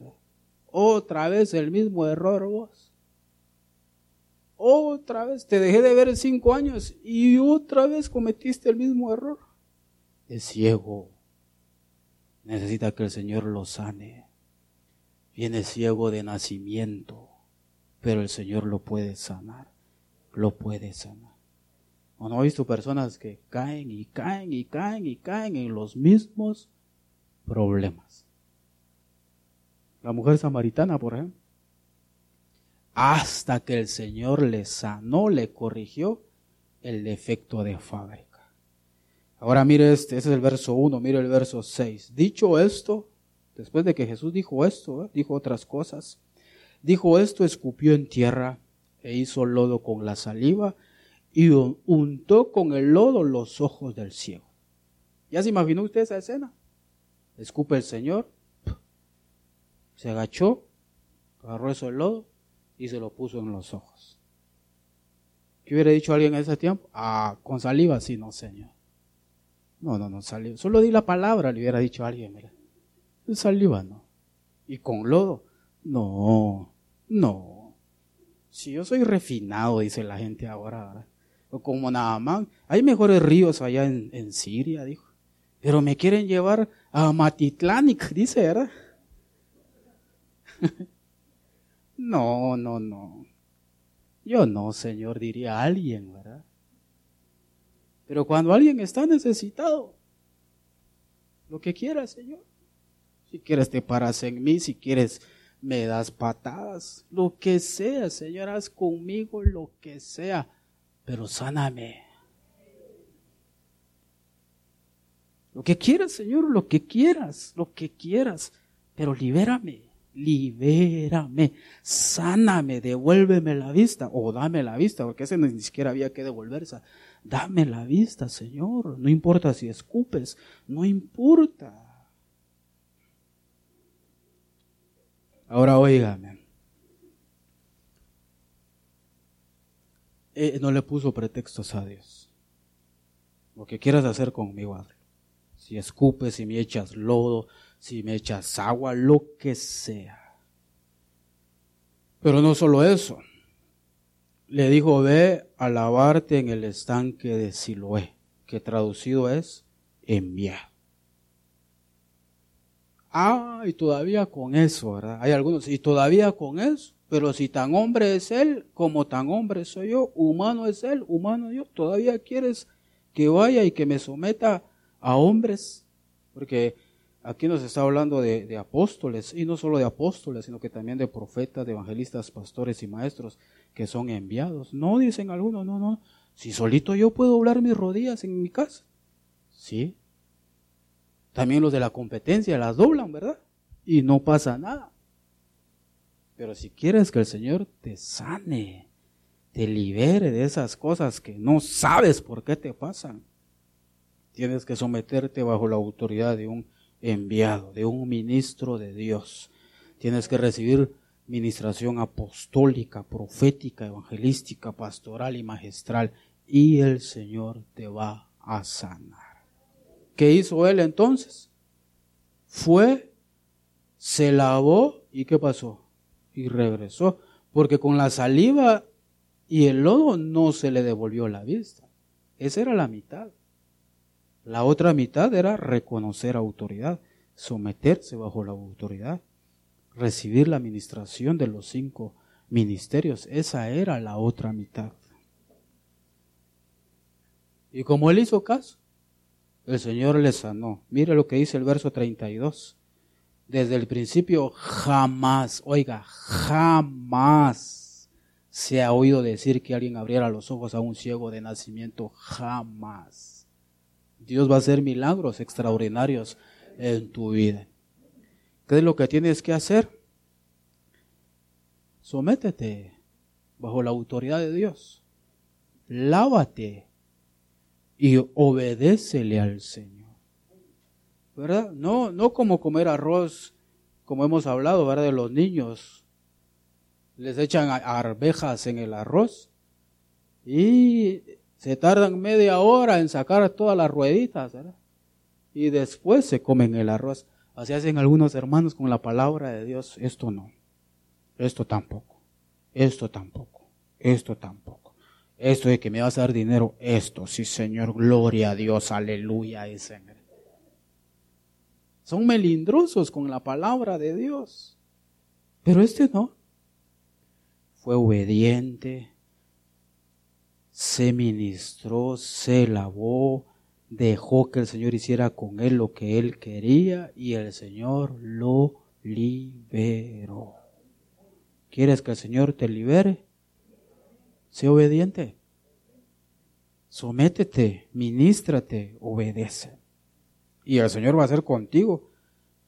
Otra vez el mismo error vos. Otra vez te dejé de ver cinco años y otra vez cometiste el mismo error. Es ciego. Necesita que el Señor lo sane. Viene ciego de nacimiento, pero el Señor lo puede sanar. Lo puede sanar. ¿O no ha visto personas que caen y caen y caen y caen en los mismos problemas? La mujer samaritana, por ejemplo hasta que el Señor le sanó, le corrigió el defecto de fábrica. Ahora mire este, ese es el verso 1, mire el verso 6. Dicho esto, después de que Jesús dijo esto, ¿eh? dijo otras cosas, dijo esto, escupió en tierra e hizo lodo con la saliva y untó con el lodo los ojos del ciego. ¿Ya se imaginó usted esa escena? Escupe el Señor, se agachó, agarró eso el lodo y se lo puso en los ojos. ¿Qué hubiera dicho alguien en ese tiempo? Ah, con saliva, sí, no, Señor. No, no, no, saliva. Solo di la palabra, le hubiera dicho alguien, mira. Saliva, no. Y con lodo, no, no. Si yo soy refinado, dice la gente ahora, como nada más, hay mejores ríos allá en, en Siria, dijo. Pero me quieren llevar a Matitlánic, dice, ¿verdad? No, no, no. Yo no, Señor, diría alguien, ¿verdad? Pero cuando alguien está necesitado, lo que quiera, Señor. Si quieres te paras en mí, si quieres me das patadas, lo que sea, Señor, haz conmigo lo que sea, pero sáname. Lo que quieras, Señor, lo que quieras, lo que quieras, pero libérame, libérame, sáname, devuélveme la vista, o dame la vista, porque ese ni siquiera había que devolverse. Dame la vista, Señor, no importa si escupes, no importa. Ahora óigame. Eh, no le puso pretextos a Dios. Lo que quieras hacer conmigo, hazlo. Si escupes, si me echas lodo, si me echas agua, lo que sea. Pero no solo eso. Le dijo, ve a lavarte en el estanque de Siloé, que traducido es enviado. Ah, y todavía con eso, ¿verdad? Hay algunos, y todavía con eso, pero si tan hombre es él, como tan hombre soy yo, humano es él, humano yo, todavía quieres que vaya y que me someta a hombres, porque aquí nos está hablando de, apóstoles, y no solo de apóstoles, sino que también de profetas, evangelistas, pastores y maestros que son enviados. No, dicen algunos, no, no, si solito yo puedo doblar mis rodillas en mi casa. Sí, también los de la competencia las doblan, ¿verdad? Y no pasa nada. Pero si quieres que el Señor te sane, te libere de esas cosas que no sabes por qué te pasan, tienes que someterte bajo la autoridad de un enviado, de un ministro de Dios. Tienes que recibir ministración apostólica, profética, evangelística, pastoral y magistral. Y el Señor te va a sanar. ¿Qué hizo él entonces? Fue, se lavó y ¿qué pasó? Y regresó. Porque con la saliva y el lodo no se le devolvió la vista. Esa era la mitad. La otra mitad era reconocer autoridad, someterse bajo la autoridad, recibir la administración de los cinco ministerios. Esa era la otra mitad. Y como él hizo caso, el Señor le sanó. Mire lo que dice el verso 32. Desde el principio jamás, oiga, jamás se ha oído decir que alguien abriera los ojos a un ciego de nacimiento. Jamás. Dios va a hacer milagros extraordinarios en tu vida. ¿Qué es lo que tienes que hacer? Sométete bajo la autoridad de Dios. Lávate y obedécele al Señor. ¿Verdad? No, no como comer arroz, como hemos hablado, ¿verdad? De los niños. Les echan arvejas en el arroz y se tardan media hora en sacar todas las rueditas, ¿verdad? Y después se comen el arroz. Así hacen algunos hermanos con la palabra de Dios. Esto no. Esto tampoco. Esto tampoco. Esto tampoco. Esto de que me vas a dar dinero, esto, sí Señor, gloria a Dios, aleluya. Son melindrosos con la palabra de Dios. Pero este no. Fue obediente, se ministró, se lavó, dejó que el Señor hiciera con él lo que él quería y el Señor lo liberó. ¿Quieres que el Señor te libere? Sé obediente. Sométete, ministrate, obedece. Y el Señor va a hacer contigo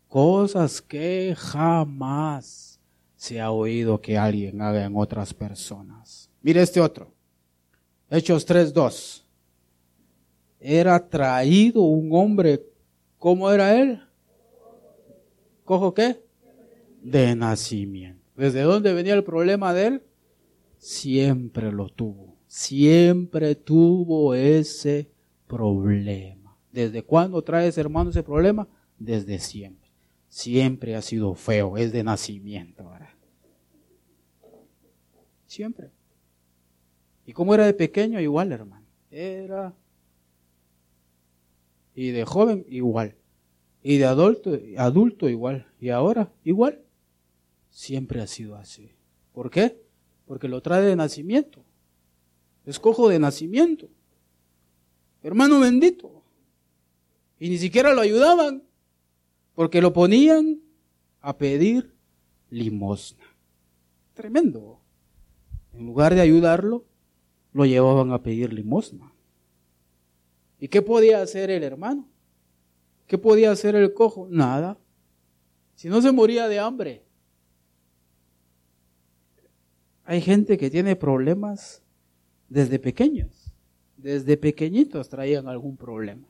cosas que jamás se ha oído que alguien haga en otras personas. Mire este otro. Hechos 3.2. Era traído un hombre, ¿cómo era él? ¿Cojo qué? De nacimiento. ¿Desde dónde venía el problema de él? siempre lo tuvo. Siempre tuvo ese problema. ¿Desde cuándo trae ese hermano ese problema? Desde siempre. Siempre ha sido feo, es de nacimiento. Siempre. ¿Y cómo era de pequeño? Igual, hermano. Era. Y de joven, igual. Y de adulto, adulto igual. Y ahora, igual. Siempre ha sido así. ¿Por qué? porque lo trae de nacimiento. Escojo de nacimiento. Hermano bendito. Y ni siquiera lo ayudaban, porque lo ponían a pedir limosna. Tremendo. En lugar de ayudarlo, lo llevaban a pedir limosna. ¿Y qué podía hacer el hermano? ¿Qué podía hacer el cojo? Nada. Si no se moría de hambre. Hay gente que tiene problemas desde pequeños. Desde pequeñitos traían algún problema.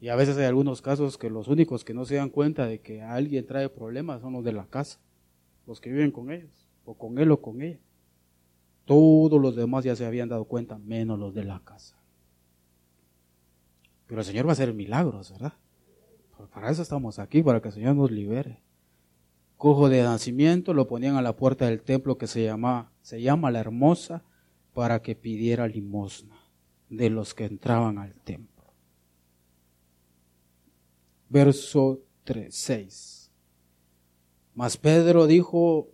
Y a veces hay algunos casos que los únicos que no se dan cuenta de que alguien trae problemas son los de la casa, los que viven con ellos, o con él o con ella. Todos los demás ya se habían dado cuenta, menos los de la casa. Pero el Señor va a hacer milagros, ¿verdad? Para eso estamos aquí, para que el Señor nos libere. Cojo de nacimiento lo ponían a la puerta del templo que se llama, se llama la hermosa, para que pidiera limosna de los que entraban al templo verso 3, 6. Mas Pedro dijo,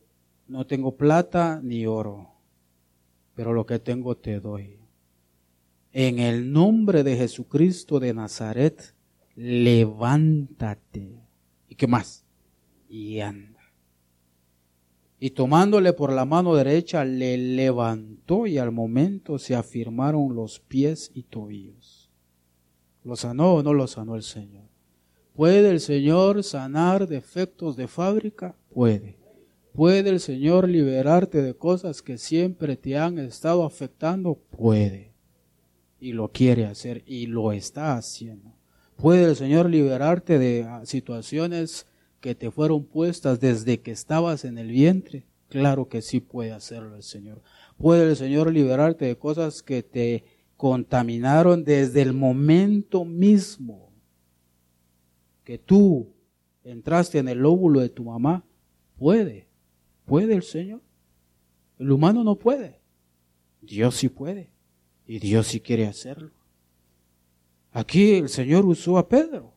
no tengo plata ni oro, pero lo que tengo te doy. En el nombre de Jesucristo de Nazaret, levántate. ¿Y qué más? Y anda. Y tomándole por la mano derecha, le levantó y al momento se afirmaron los pies y tobillos. ¿Lo sanó o no lo sanó el Señor? ¿Puede el Señor sanar defectos de fábrica? Puede. ¿Puede el Señor liberarte de cosas que siempre te han estado afectando? Puede. Y lo quiere hacer y lo está haciendo. ¿Puede el Señor liberarte de situaciones que te fueron puestas desde que estabas en el vientre? Claro que sí puede hacerlo el Señor. ¿Puede el Señor liberarte de cosas que te contaminaron desde el momento mismo? que tú entraste en el óvulo de tu mamá, puede, puede el Señor. El humano no puede. Dios sí puede. Y Dios sí quiere hacerlo. Aquí el Señor usó a Pedro.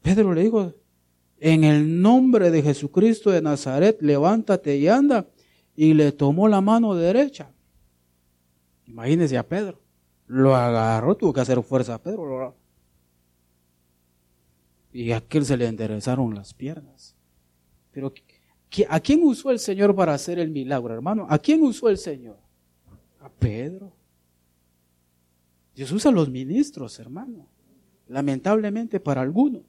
Pedro le dijo, en el nombre de Jesucristo de Nazaret, levántate y anda. Y le tomó la mano derecha. Imagínese a Pedro. Lo agarró, tuvo que hacer fuerza a Pedro. Y a aquel se le enderezaron las piernas. Pero ¿a quién usó el Señor para hacer el milagro, hermano? ¿A quién usó el Señor? A Pedro. Dios usa a los ministros, hermano. Lamentablemente para algunos.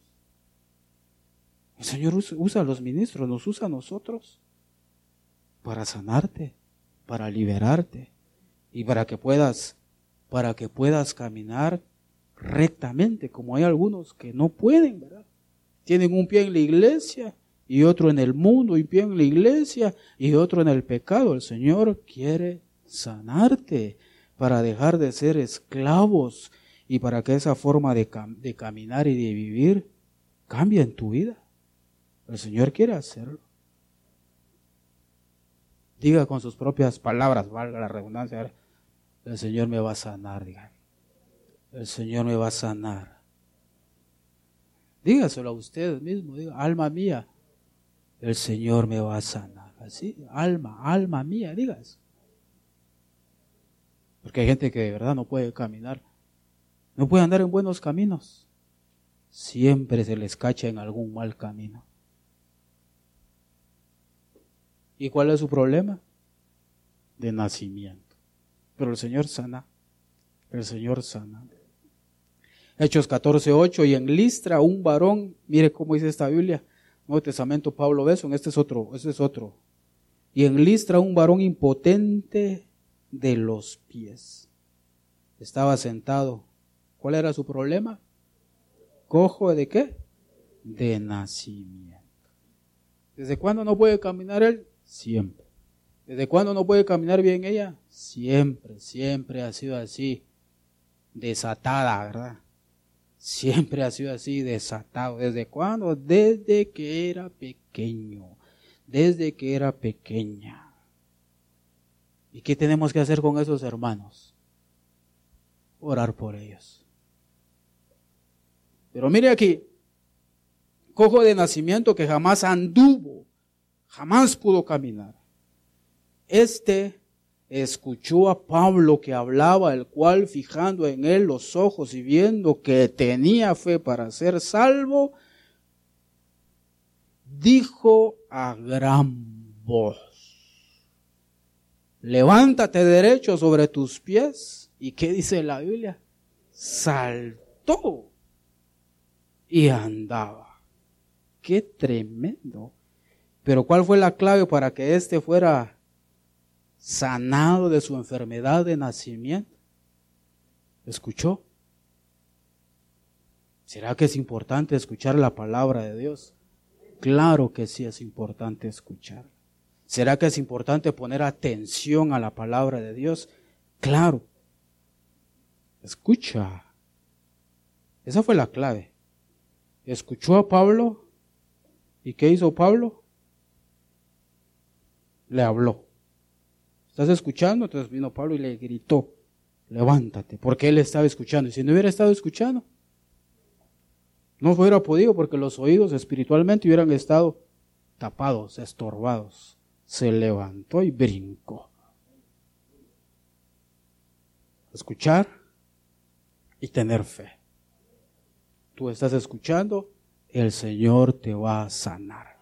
El Señor usa a los ministros, nos usa a nosotros para sanarte, para liberarte y para que puedas para que puedas caminar rectamente, como hay algunos que no pueden, ¿verdad? Tienen un pie en la iglesia y otro en el mundo, y pie en la iglesia y otro en el pecado. El Señor quiere sanarte para dejar de ser esclavos y para que esa forma de, caminar y de vivir cambie en tu vida. El Señor quiere hacerlo. Diga con sus propias palabras, valga la redundancia, el Señor me va a sanar, digan el Señor me va a sanar. Dígaselo a usted mismo, diga, alma mía, el Señor me va a sanar. Así, alma, alma mía, digas. Porque hay gente que de verdad no puede caminar, no puede andar en buenos caminos. Siempre se les cacha en algún mal camino. ¿Y cuál es su problema? De nacimiento. Pero el Señor sana. El Señor sana. Hechos 14.8, y en Listra un varón, mire cómo dice esta Biblia, Nuevo Testamento, Pablo Beson, este es otro, este es otro. Y en Listra un varón impotente de los pies. Estaba sentado. ¿Cuál era su problema? Cojo de qué? De nacimiento. ¿Desde cuándo no puede caminar él? Siempre. ¿Desde cuándo no puede caminar bien ella? Siempre, siempre ha sido así. Desatada, ¿verdad? Siempre ha sido así, desatado. ¿Desde cuándo? Desde que era pequeño. Desde que era pequeña. ¿Y qué tenemos que hacer con esos hermanos? Orar por ellos. Pero mire aquí, cojo de nacimiento que jamás anduvo, jamás pudo caminar. Este escuchó a Pablo que hablaba, el cual fijando en él los ojos y viendo que tenía fe para ser salvo, dijo a gran voz, levántate derecho sobre tus pies. ¿Y qué dice la Biblia? saltó y andaba. Qué tremendo. Pero ¿cuál fue la clave para que éste fuera sanado de su enfermedad de nacimiento? ¿Escuchó? ¿Será que es importante escuchar la palabra de Dios? Claro que sí es importante escuchar. ¿Será que es importante poner atención a la palabra de Dios? Claro. Escucha. Esa fue la clave. Escuchó a Pablo. ¿Y qué hizo Pablo? Le habló. ¿Estás escuchando? Entonces vino Pablo y le gritó, levántate, porque él estaba escuchando. Y si no hubiera estado escuchando, no hubiera podido porque los oídos espiritualmente hubieran estado tapados, estorbados. Se levantó y brincó. Escuchar y tener fe. Tú estás escuchando, el Señor te va a sanar.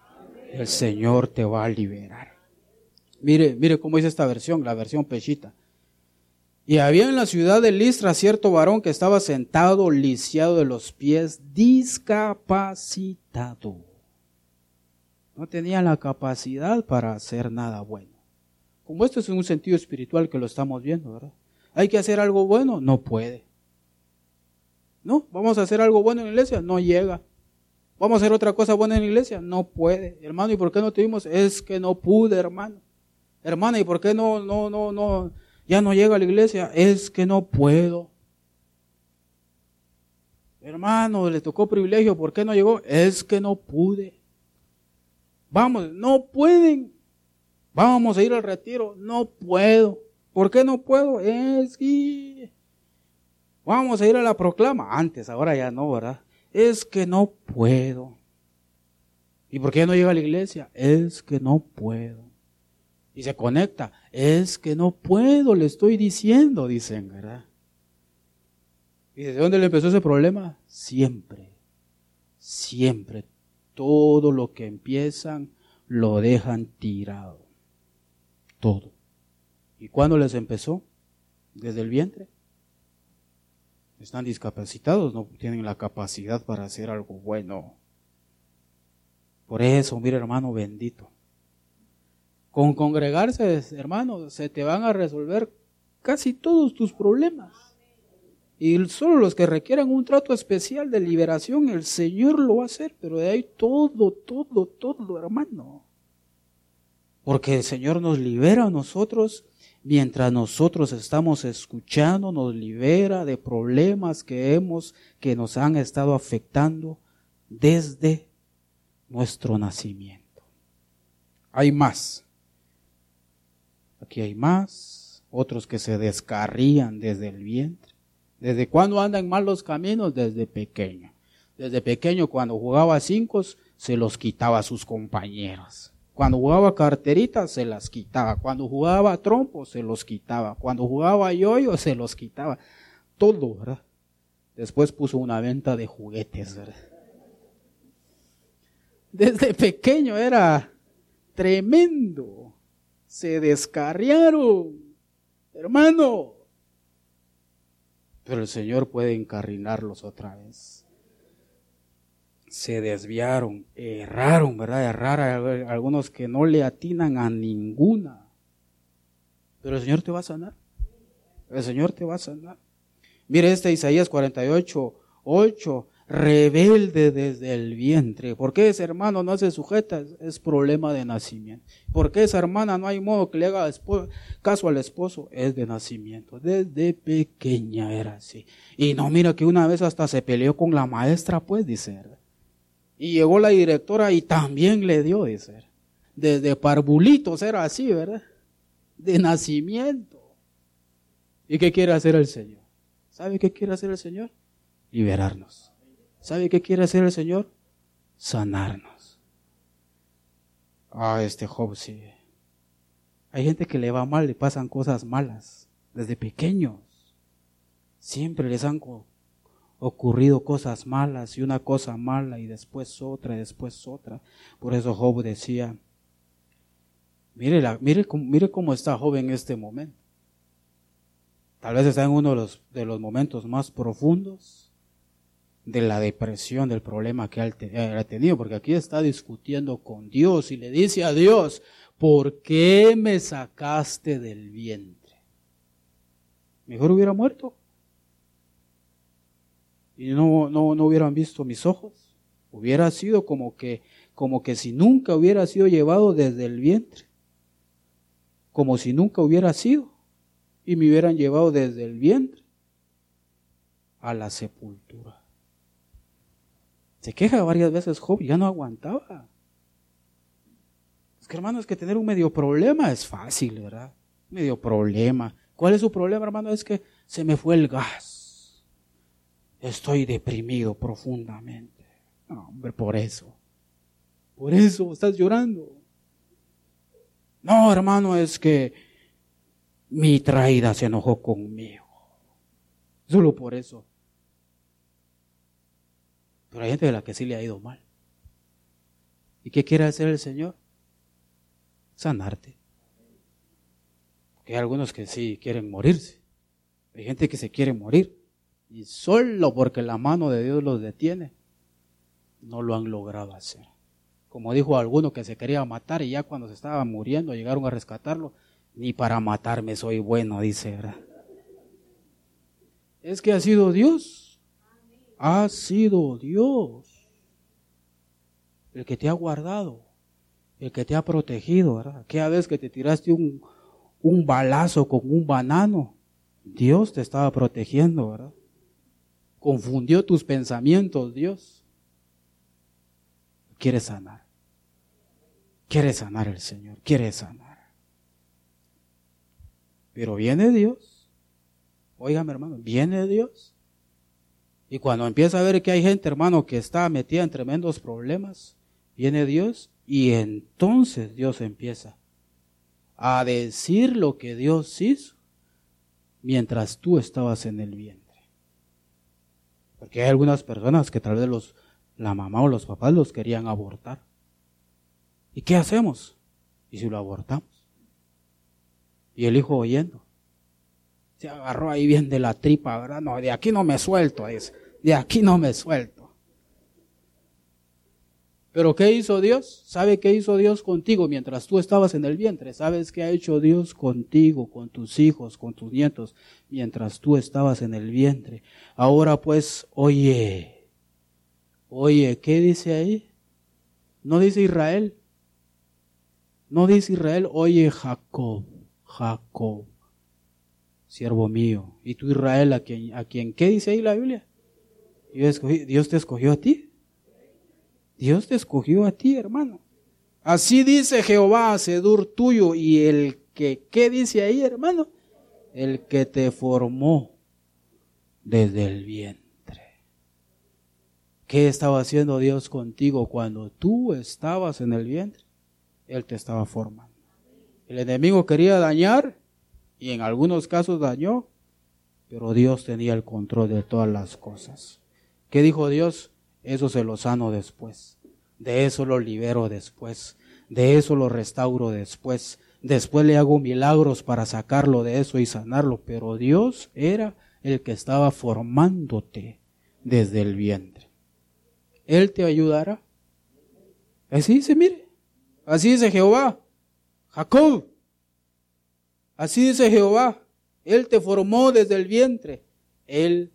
El Señor te va a liberar. Mire, mire cómo dice esta versión, la versión pechita. Y había en la ciudad de Listra cierto varón que estaba sentado, lisiado de los pies, discapacitado. No tenía la capacidad para hacer nada bueno. Como esto es en un sentido espiritual que lo estamos viendo, ¿verdad? Hay que hacer algo bueno, no puede. ¿No? Vamos a hacer algo bueno en la iglesia, no llega. Vamos a hacer otra cosa buena en la iglesia, no puede. Hermano, ¿y por qué no tuvimos? Es que no pude, hermano. Hermana, ¿y por qué no, no, no, no? ya no llega a la iglesia, es que no puedo. Hermano, le tocó privilegio, ¿por qué no llegó? Es que no pude. Vamos, no pueden. Vamos a ir al retiro, no puedo. ¿Por qué no puedo? Es que... Vamos a ir a la proclama. Antes, ahora ya no, ¿verdad? Es que no puedo. ¿Y por qué no llega a la iglesia? Es que no puedo y se conecta. Es que no puedo, le estoy diciendo, dicen, ¿verdad? ¿Y desde dónde le empezó ese problema? Siempre, siempre. Todo lo que empiezan lo dejan tirado. Todo. ¿Y cuándo les empezó? Desde el vientre. Están discapacitados, no tienen la capacidad para hacer algo bueno. Por eso, mire hermano bendito, con congregarse, hermano, se te van a resolver casi todos tus problemas. Y solo los que requieran un trato especial de liberación, el Señor lo va a hacer, pero de ahí todo, todo, todo, hermano. Porque el Señor nos libera a nosotros mientras nosotros estamos escuchando, nos libera de problemas que hemos, que nos han estado afectando desde nuestro nacimiento. Hay más. Aquí hay más, otros que se descarrían desde el vientre. ¿Desde cuándo andan mal los caminos? Desde pequeño. Desde pequeño cuando jugaba cinco se los quitaba a sus compañeros. Cuando jugaba carteritas se las quitaba. Cuando jugaba trompo se los quitaba. Cuando jugaba yoyo se los quitaba. Todo, ¿verdad? Después puso una venta de juguetes, ¿verdad? Desde pequeño era tremendo se descarriaron, hermano. Pero el Señor puede encarrinarlos otra vez. Se desviaron, erraron, ¿verdad? Errar a algunos que no le atinan a ninguna. Pero el Señor te va a sanar. El Señor te va a sanar. Mire este Isaías 48, 8 rebelde desde el vientre. ¿Por qué ese hermano no se sujeta? Es problema de nacimiento. ¿Por qué esa hermana no hay modo que le haga caso al esposo? Es de nacimiento. Desde pequeña era así. Y no, mira que una vez hasta se peleó con la maestra, pues, dice. Y llegó la directora y también le dio, dice. Desde parvulitos era así, ¿verdad? De nacimiento. ¿Y qué quiere hacer el Señor? ¿Sabe qué quiere hacer el Señor? Liberarnos. ¿Sabe qué quiere hacer el Señor? Sanarnos. Ah, este Job sí. Hay gente que le va mal, le pasan cosas malas desde pequeños. Siempre les han ocurrido cosas malas y una cosa mala y después otra y después otra. Por eso Job decía, mire, la, mire, mire cómo está Job en este momento. Tal vez está en uno de los, de los momentos más profundos de la depresión, del problema que ha tenido, porque aquí está discutiendo con Dios y le dice a Dios, ¿por qué me sacaste del vientre? Mejor hubiera muerto. Y no, no, no hubieran visto mis ojos. Hubiera sido como que, como que si nunca hubiera sido llevado desde el vientre. Como si nunca hubiera sido. Y me hubieran llevado desde el vientre a la sepultura. Se queja varias veces Job, ya no aguantaba. Es que hermano, es que tener un medio problema es fácil, ¿verdad? Medio problema. ¿Cuál es su problema, hermano? Es que se me fue el gas. Estoy deprimido profundamente. No, hombre, por eso. Por eso estás llorando. No, hermano, es que mi traída se enojó conmigo. Solo por eso. Pero hay gente de la que sí le ha ido mal. ¿Y qué quiere hacer el Señor? Sanarte. Porque hay algunos que sí quieren morirse. Hay gente que se quiere morir. Y solo porque la mano de Dios los detiene, no lo han logrado hacer. Como dijo alguno que se quería matar y ya cuando se estaba muriendo llegaron a rescatarlo, ni para matarme soy bueno, dice, ¿verdad? Es que ha sido Dios. Ha sido Dios el que te ha guardado, el que te ha protegido, ¿verdad? Aquella vez que te tiraste un, un balazo con un banano, Dios te estaba protegiendo, ¿verdad? Confundió tus pensamientos, Dios. Quiere sanar. Quiere sanar el Señor, quiere sanar. Pero viene Dios. Óigame, hermano, viene Dios. Y cuando empieza a ver que hay gente, hermano, que está metida en tremendos problemas, viene Dios y entonces Dios empieza a decir lo que Dios hizo mientras tú estabas en el vientre. Porque hay algunas personas que tal vez los, la mamá o los papás los querían abortar. ¿Y qué hacemos? ¿Y si lo abortamos? Y el hijo oyendo. Se agarró ahí bien de la tripa, ¿verdad? No, de aquí no me suelto, dice. De aquí no me suelto. Pero ¿qué hizo Dios? ¿Sabe qué hizo Dios contigo mientras tú estabas en el vientre? ¿Sabes qué ha hecho Dios contigo, con tus hijos, con tus nietos, mientras tú estabas en el vientre? Ahora pues, oye, oye, ¿qué dice ahí? No dice Israel. No dice Israel, oye Jacob. Jacob, siervo mío. ¿Y tú Israel a quien, a quien qué dice ahí la Biblia? Dios te escogió a ti. Dios te escogió a ti, hermano. Así dice Jehová, Sedur tuyo, y el que, ¿qué dice ahí, hermano? El que te formó desde el vientre. ¿Qué estaba haciendo Dios contigo cuando tú estabas en el vientre? Él te estaba formando. El enemigo quería dañar y en algunos casos dañó, pero Dios tenía el control de todas las cosas. ¿Qué dijo Dios? Eso se lo sano después. De eso lo libero después. De eso lo restauro después. Después le hago milagros para sacarlo de eso y sanarlo. Pero Dios era el que estaba formándote desde el vientre. Él te ayudará. Así dice, mire. Así dice Jehová. Jacob, así dice Jehová, Él te formó desde el vientre, Él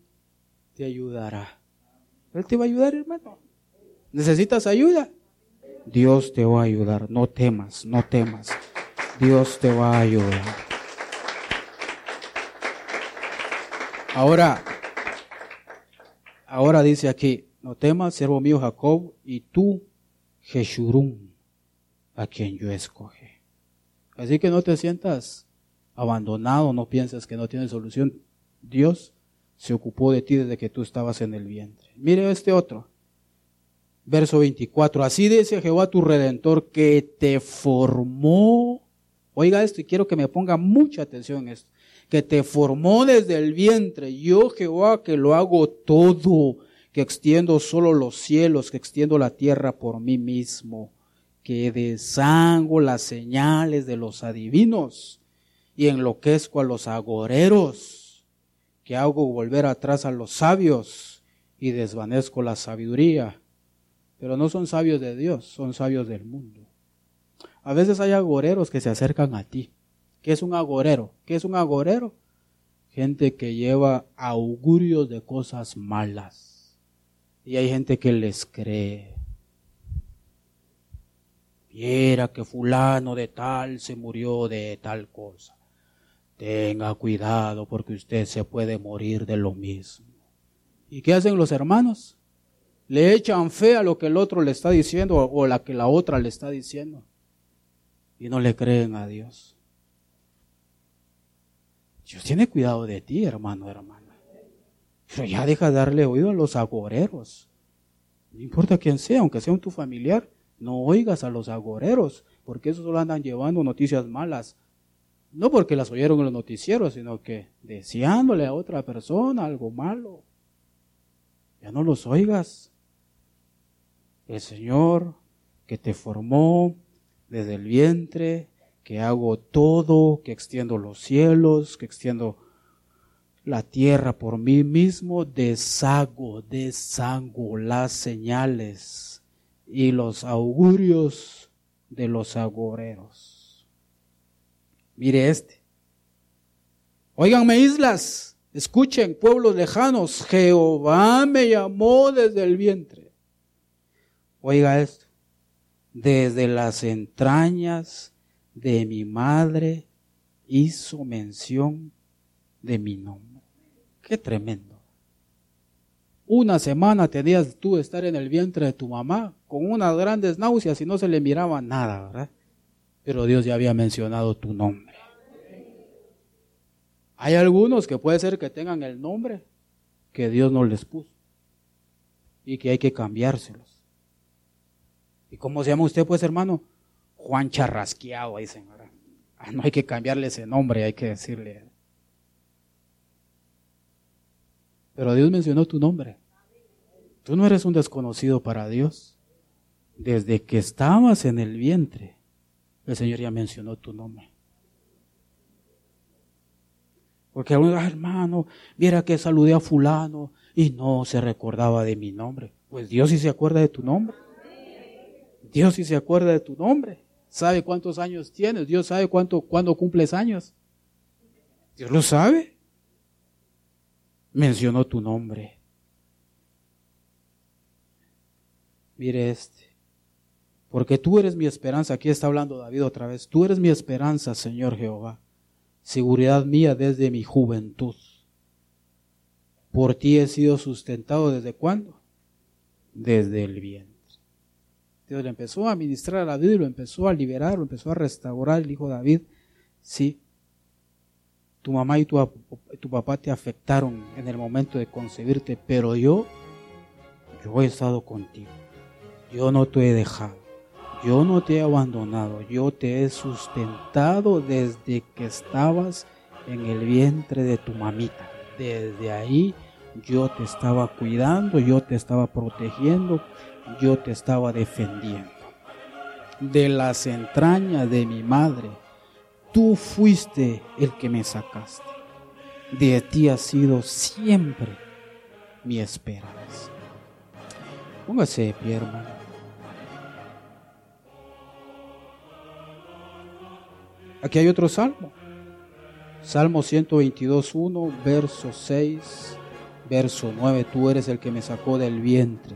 te ayudará. Él te va a ayudar, hermano. ¿Necesitas ayuda? Dios te va a ayudar, no temas, no temas. Dios te va a ayudar. Ahora, ahora dice aquí, no temas, siervo mío Jacob, y tú, Jeshurun, a quien yo escoge. Así que no te sientas abandonado, no pienses que no tienes solución. Dios se ocupó de ti desde que tú estabas en el vientre. Mire este otro. Verso 24. Así dice Jehová tu redentor que te formó. Oiga esto y quiero que me ponga mucha atención en esto. Que te formó desde el vientre. Yo Jehová que lo hago todo. Que extiendo solo los cielos, que extiendo la tierra por mí mismo que desango las señales de los adivinos y enloquezco a los agoreros. que hago volver atrás a los sabios y desvanezco la sabiduría. Pero no son sabios de Dios, son sabios del mundo. A veces hay agoreros que se acercan a ti. ¿Qué es un agorero? ¿Qué es un agorero? Gente que lleva augurios de cosas malas. Y hay gente que les cree. Viera que fulano de tal se murió de tal cosa. Tenga cuidado porque usted se puede morir de lo mismo. ¿Y qué hacen los hermanos? Le echan fe a lo que el otro le está diciendo o la que la otra le está diciendo. Y no le creen a Dios. Dios tiene cuidado de ti, hermano, hermana. Pero ya deja de darle oído a los agoreros. No importa quién sea, aunque sea un tu familiar, no oigas a los agoreros, porque esos solo andan llevando noticias malas no porque las oyeron en los noticieros, sino que deseándole a otra persona algo malo. Ya no los oigas. El Señor que te formó desde el vientre, que hago todo, que extiendo los cielos, que extiendo la tierra por mí mismo, deshago, deshago las señales y los augurios de los agoreros. Mire este. Óiganme islas, escuchen pueblos lejanos, Jehová me llamó desde el vientre. Oiga esto, desde las entrañas de mi madre hizo mención de mi nombre. Qué tremendo. Una semana tenías tú estar en el vientre de tu mamá con unas grandes náuseas y no se le miraba nada, ¿verdad? pero Dios ya había mencionado tu nombre. Hay algunos que puede ser que tengan el nombre que Dios no les puso y que hay que cambiárselos. ¿Y cómo se llama usted, pues, hermano? Juan Charrasqueado, dicen. Ah, no hay que cambiarle ese nombre, hay que decirle. Pero Dios mencionó tu nombre. Tú no eres un desconocido para Dios. Desde que estabas en el vientre, el Señor ya mencionó tu nombre. Porque algunos, ah, hermano, viera que saludé a fulano y no se recordaba de mi nombre. Pues Dios sí se acuerda de tu nombre. Dios sí se acuerda de tu nombre. Sabe cuántos años tienes. Dios sabe cuánto, cuándo cumples años. Dios lo sabe. Mencionó tu nombre. Mire este. Porque tú eres mi esperanza. Aquí está hablando David otra vez. Tú eres mi esperanza, Señor Jehová. Seguridad mía desde mi juventud. Por ti he sido sustentado desde cuándo? Desde el vientre. Dios le empezó a ministrar a David, lo empezó a liberar, lo empezó a restaurar el hijo David. Sí, tu mamá y tu, tu, papá te afectaron en el momento de concebirte, pero yo, yo he estado contigo. Yo no te he dejado. Yo no te he abandonado, yo te he sustentado desde que estabas en el vientre de tu mamita. Desde ahí yo te estaba cuidando, yo te estaba protegiendo, yo te estaba defendiendo. De las entrañas de mi madre, tú fuiste el que me sacaste. De ti ha sido siempre mi esperanza. Póngase de pie, hermano. Aquí hay otro salmo. Salmo 122, 1, verso 6, verso 9. Tú eres el que me sacó del vientre,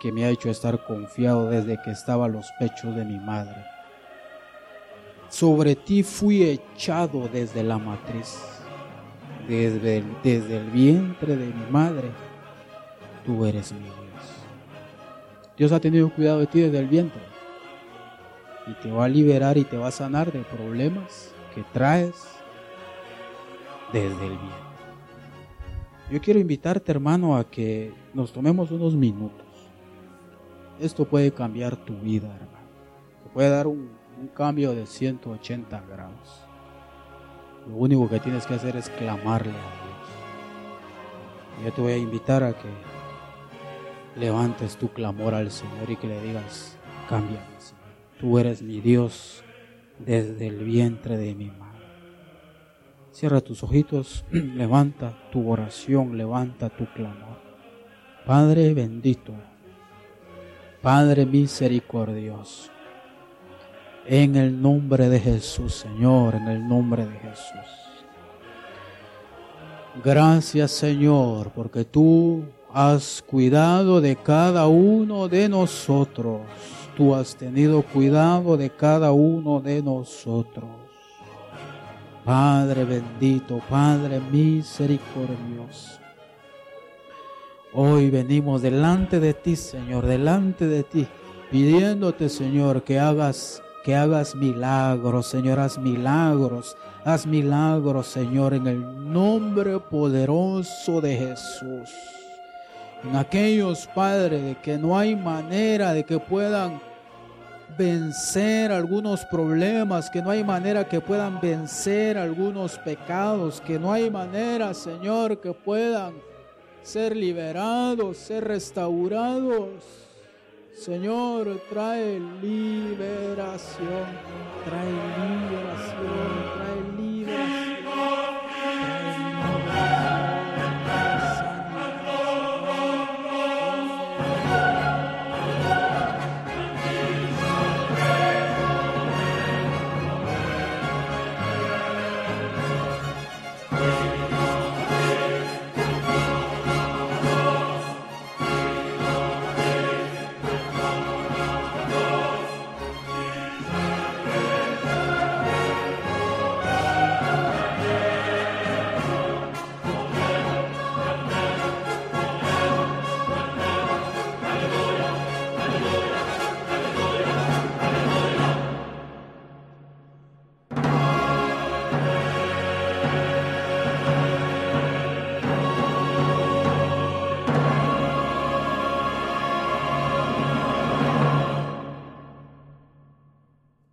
que me ha hecho estar confiado desde que estaba a los pechos de mi madre. Sobre ti fui echado desde la matriz, desde el, desde el vientre de mi madre. Tú eres mi Dios. Dios ha tenido cuidado de ti desde el vientre y te va a liberar y te va a sanar de problemas que traes desde el bien. Yo quiero invitarte, hermano, a que nos tomemos unos minutos. Esto puede cambiar tu vida, hermano. Te puede dar un, cambio de 180 grados. Lo único que tienes que hacer es clamarle a Dios. Yo te voy a invitar a que levantes tu clamor al Señor y que le digas, Señor. Tú eres mi Dios desde el vientre de mi madre. Cierra tus ojitos, levanta tu oración, levanta tu clamor. Padre bendito, Padre misericordioso, en el nombre de Jesús, Señor, en el nombre de Jesús. Gracias, Señor, porque tú has cuidado de cada uno de nosotros. Tú has tenido cuidado de cada uno de nosotros. Padre bendito, Padre misericordioso. Hoy venimos delante de ti, Señor, delante de ti, pidiéndote, Señor, que hagas que hagas milagros, Señor, haz milagros, haz milagros, Señor, en el nombre poderoso de Jesús. En aquellos, Padre, de que no hay manera de que puedan vencer algunos problemas, que no hay manera que puedan vencer algunos pecados, que no hay manera, Señor, que puedan ser liberados, ser restaurados. Señor, trae liberación, trae liberación.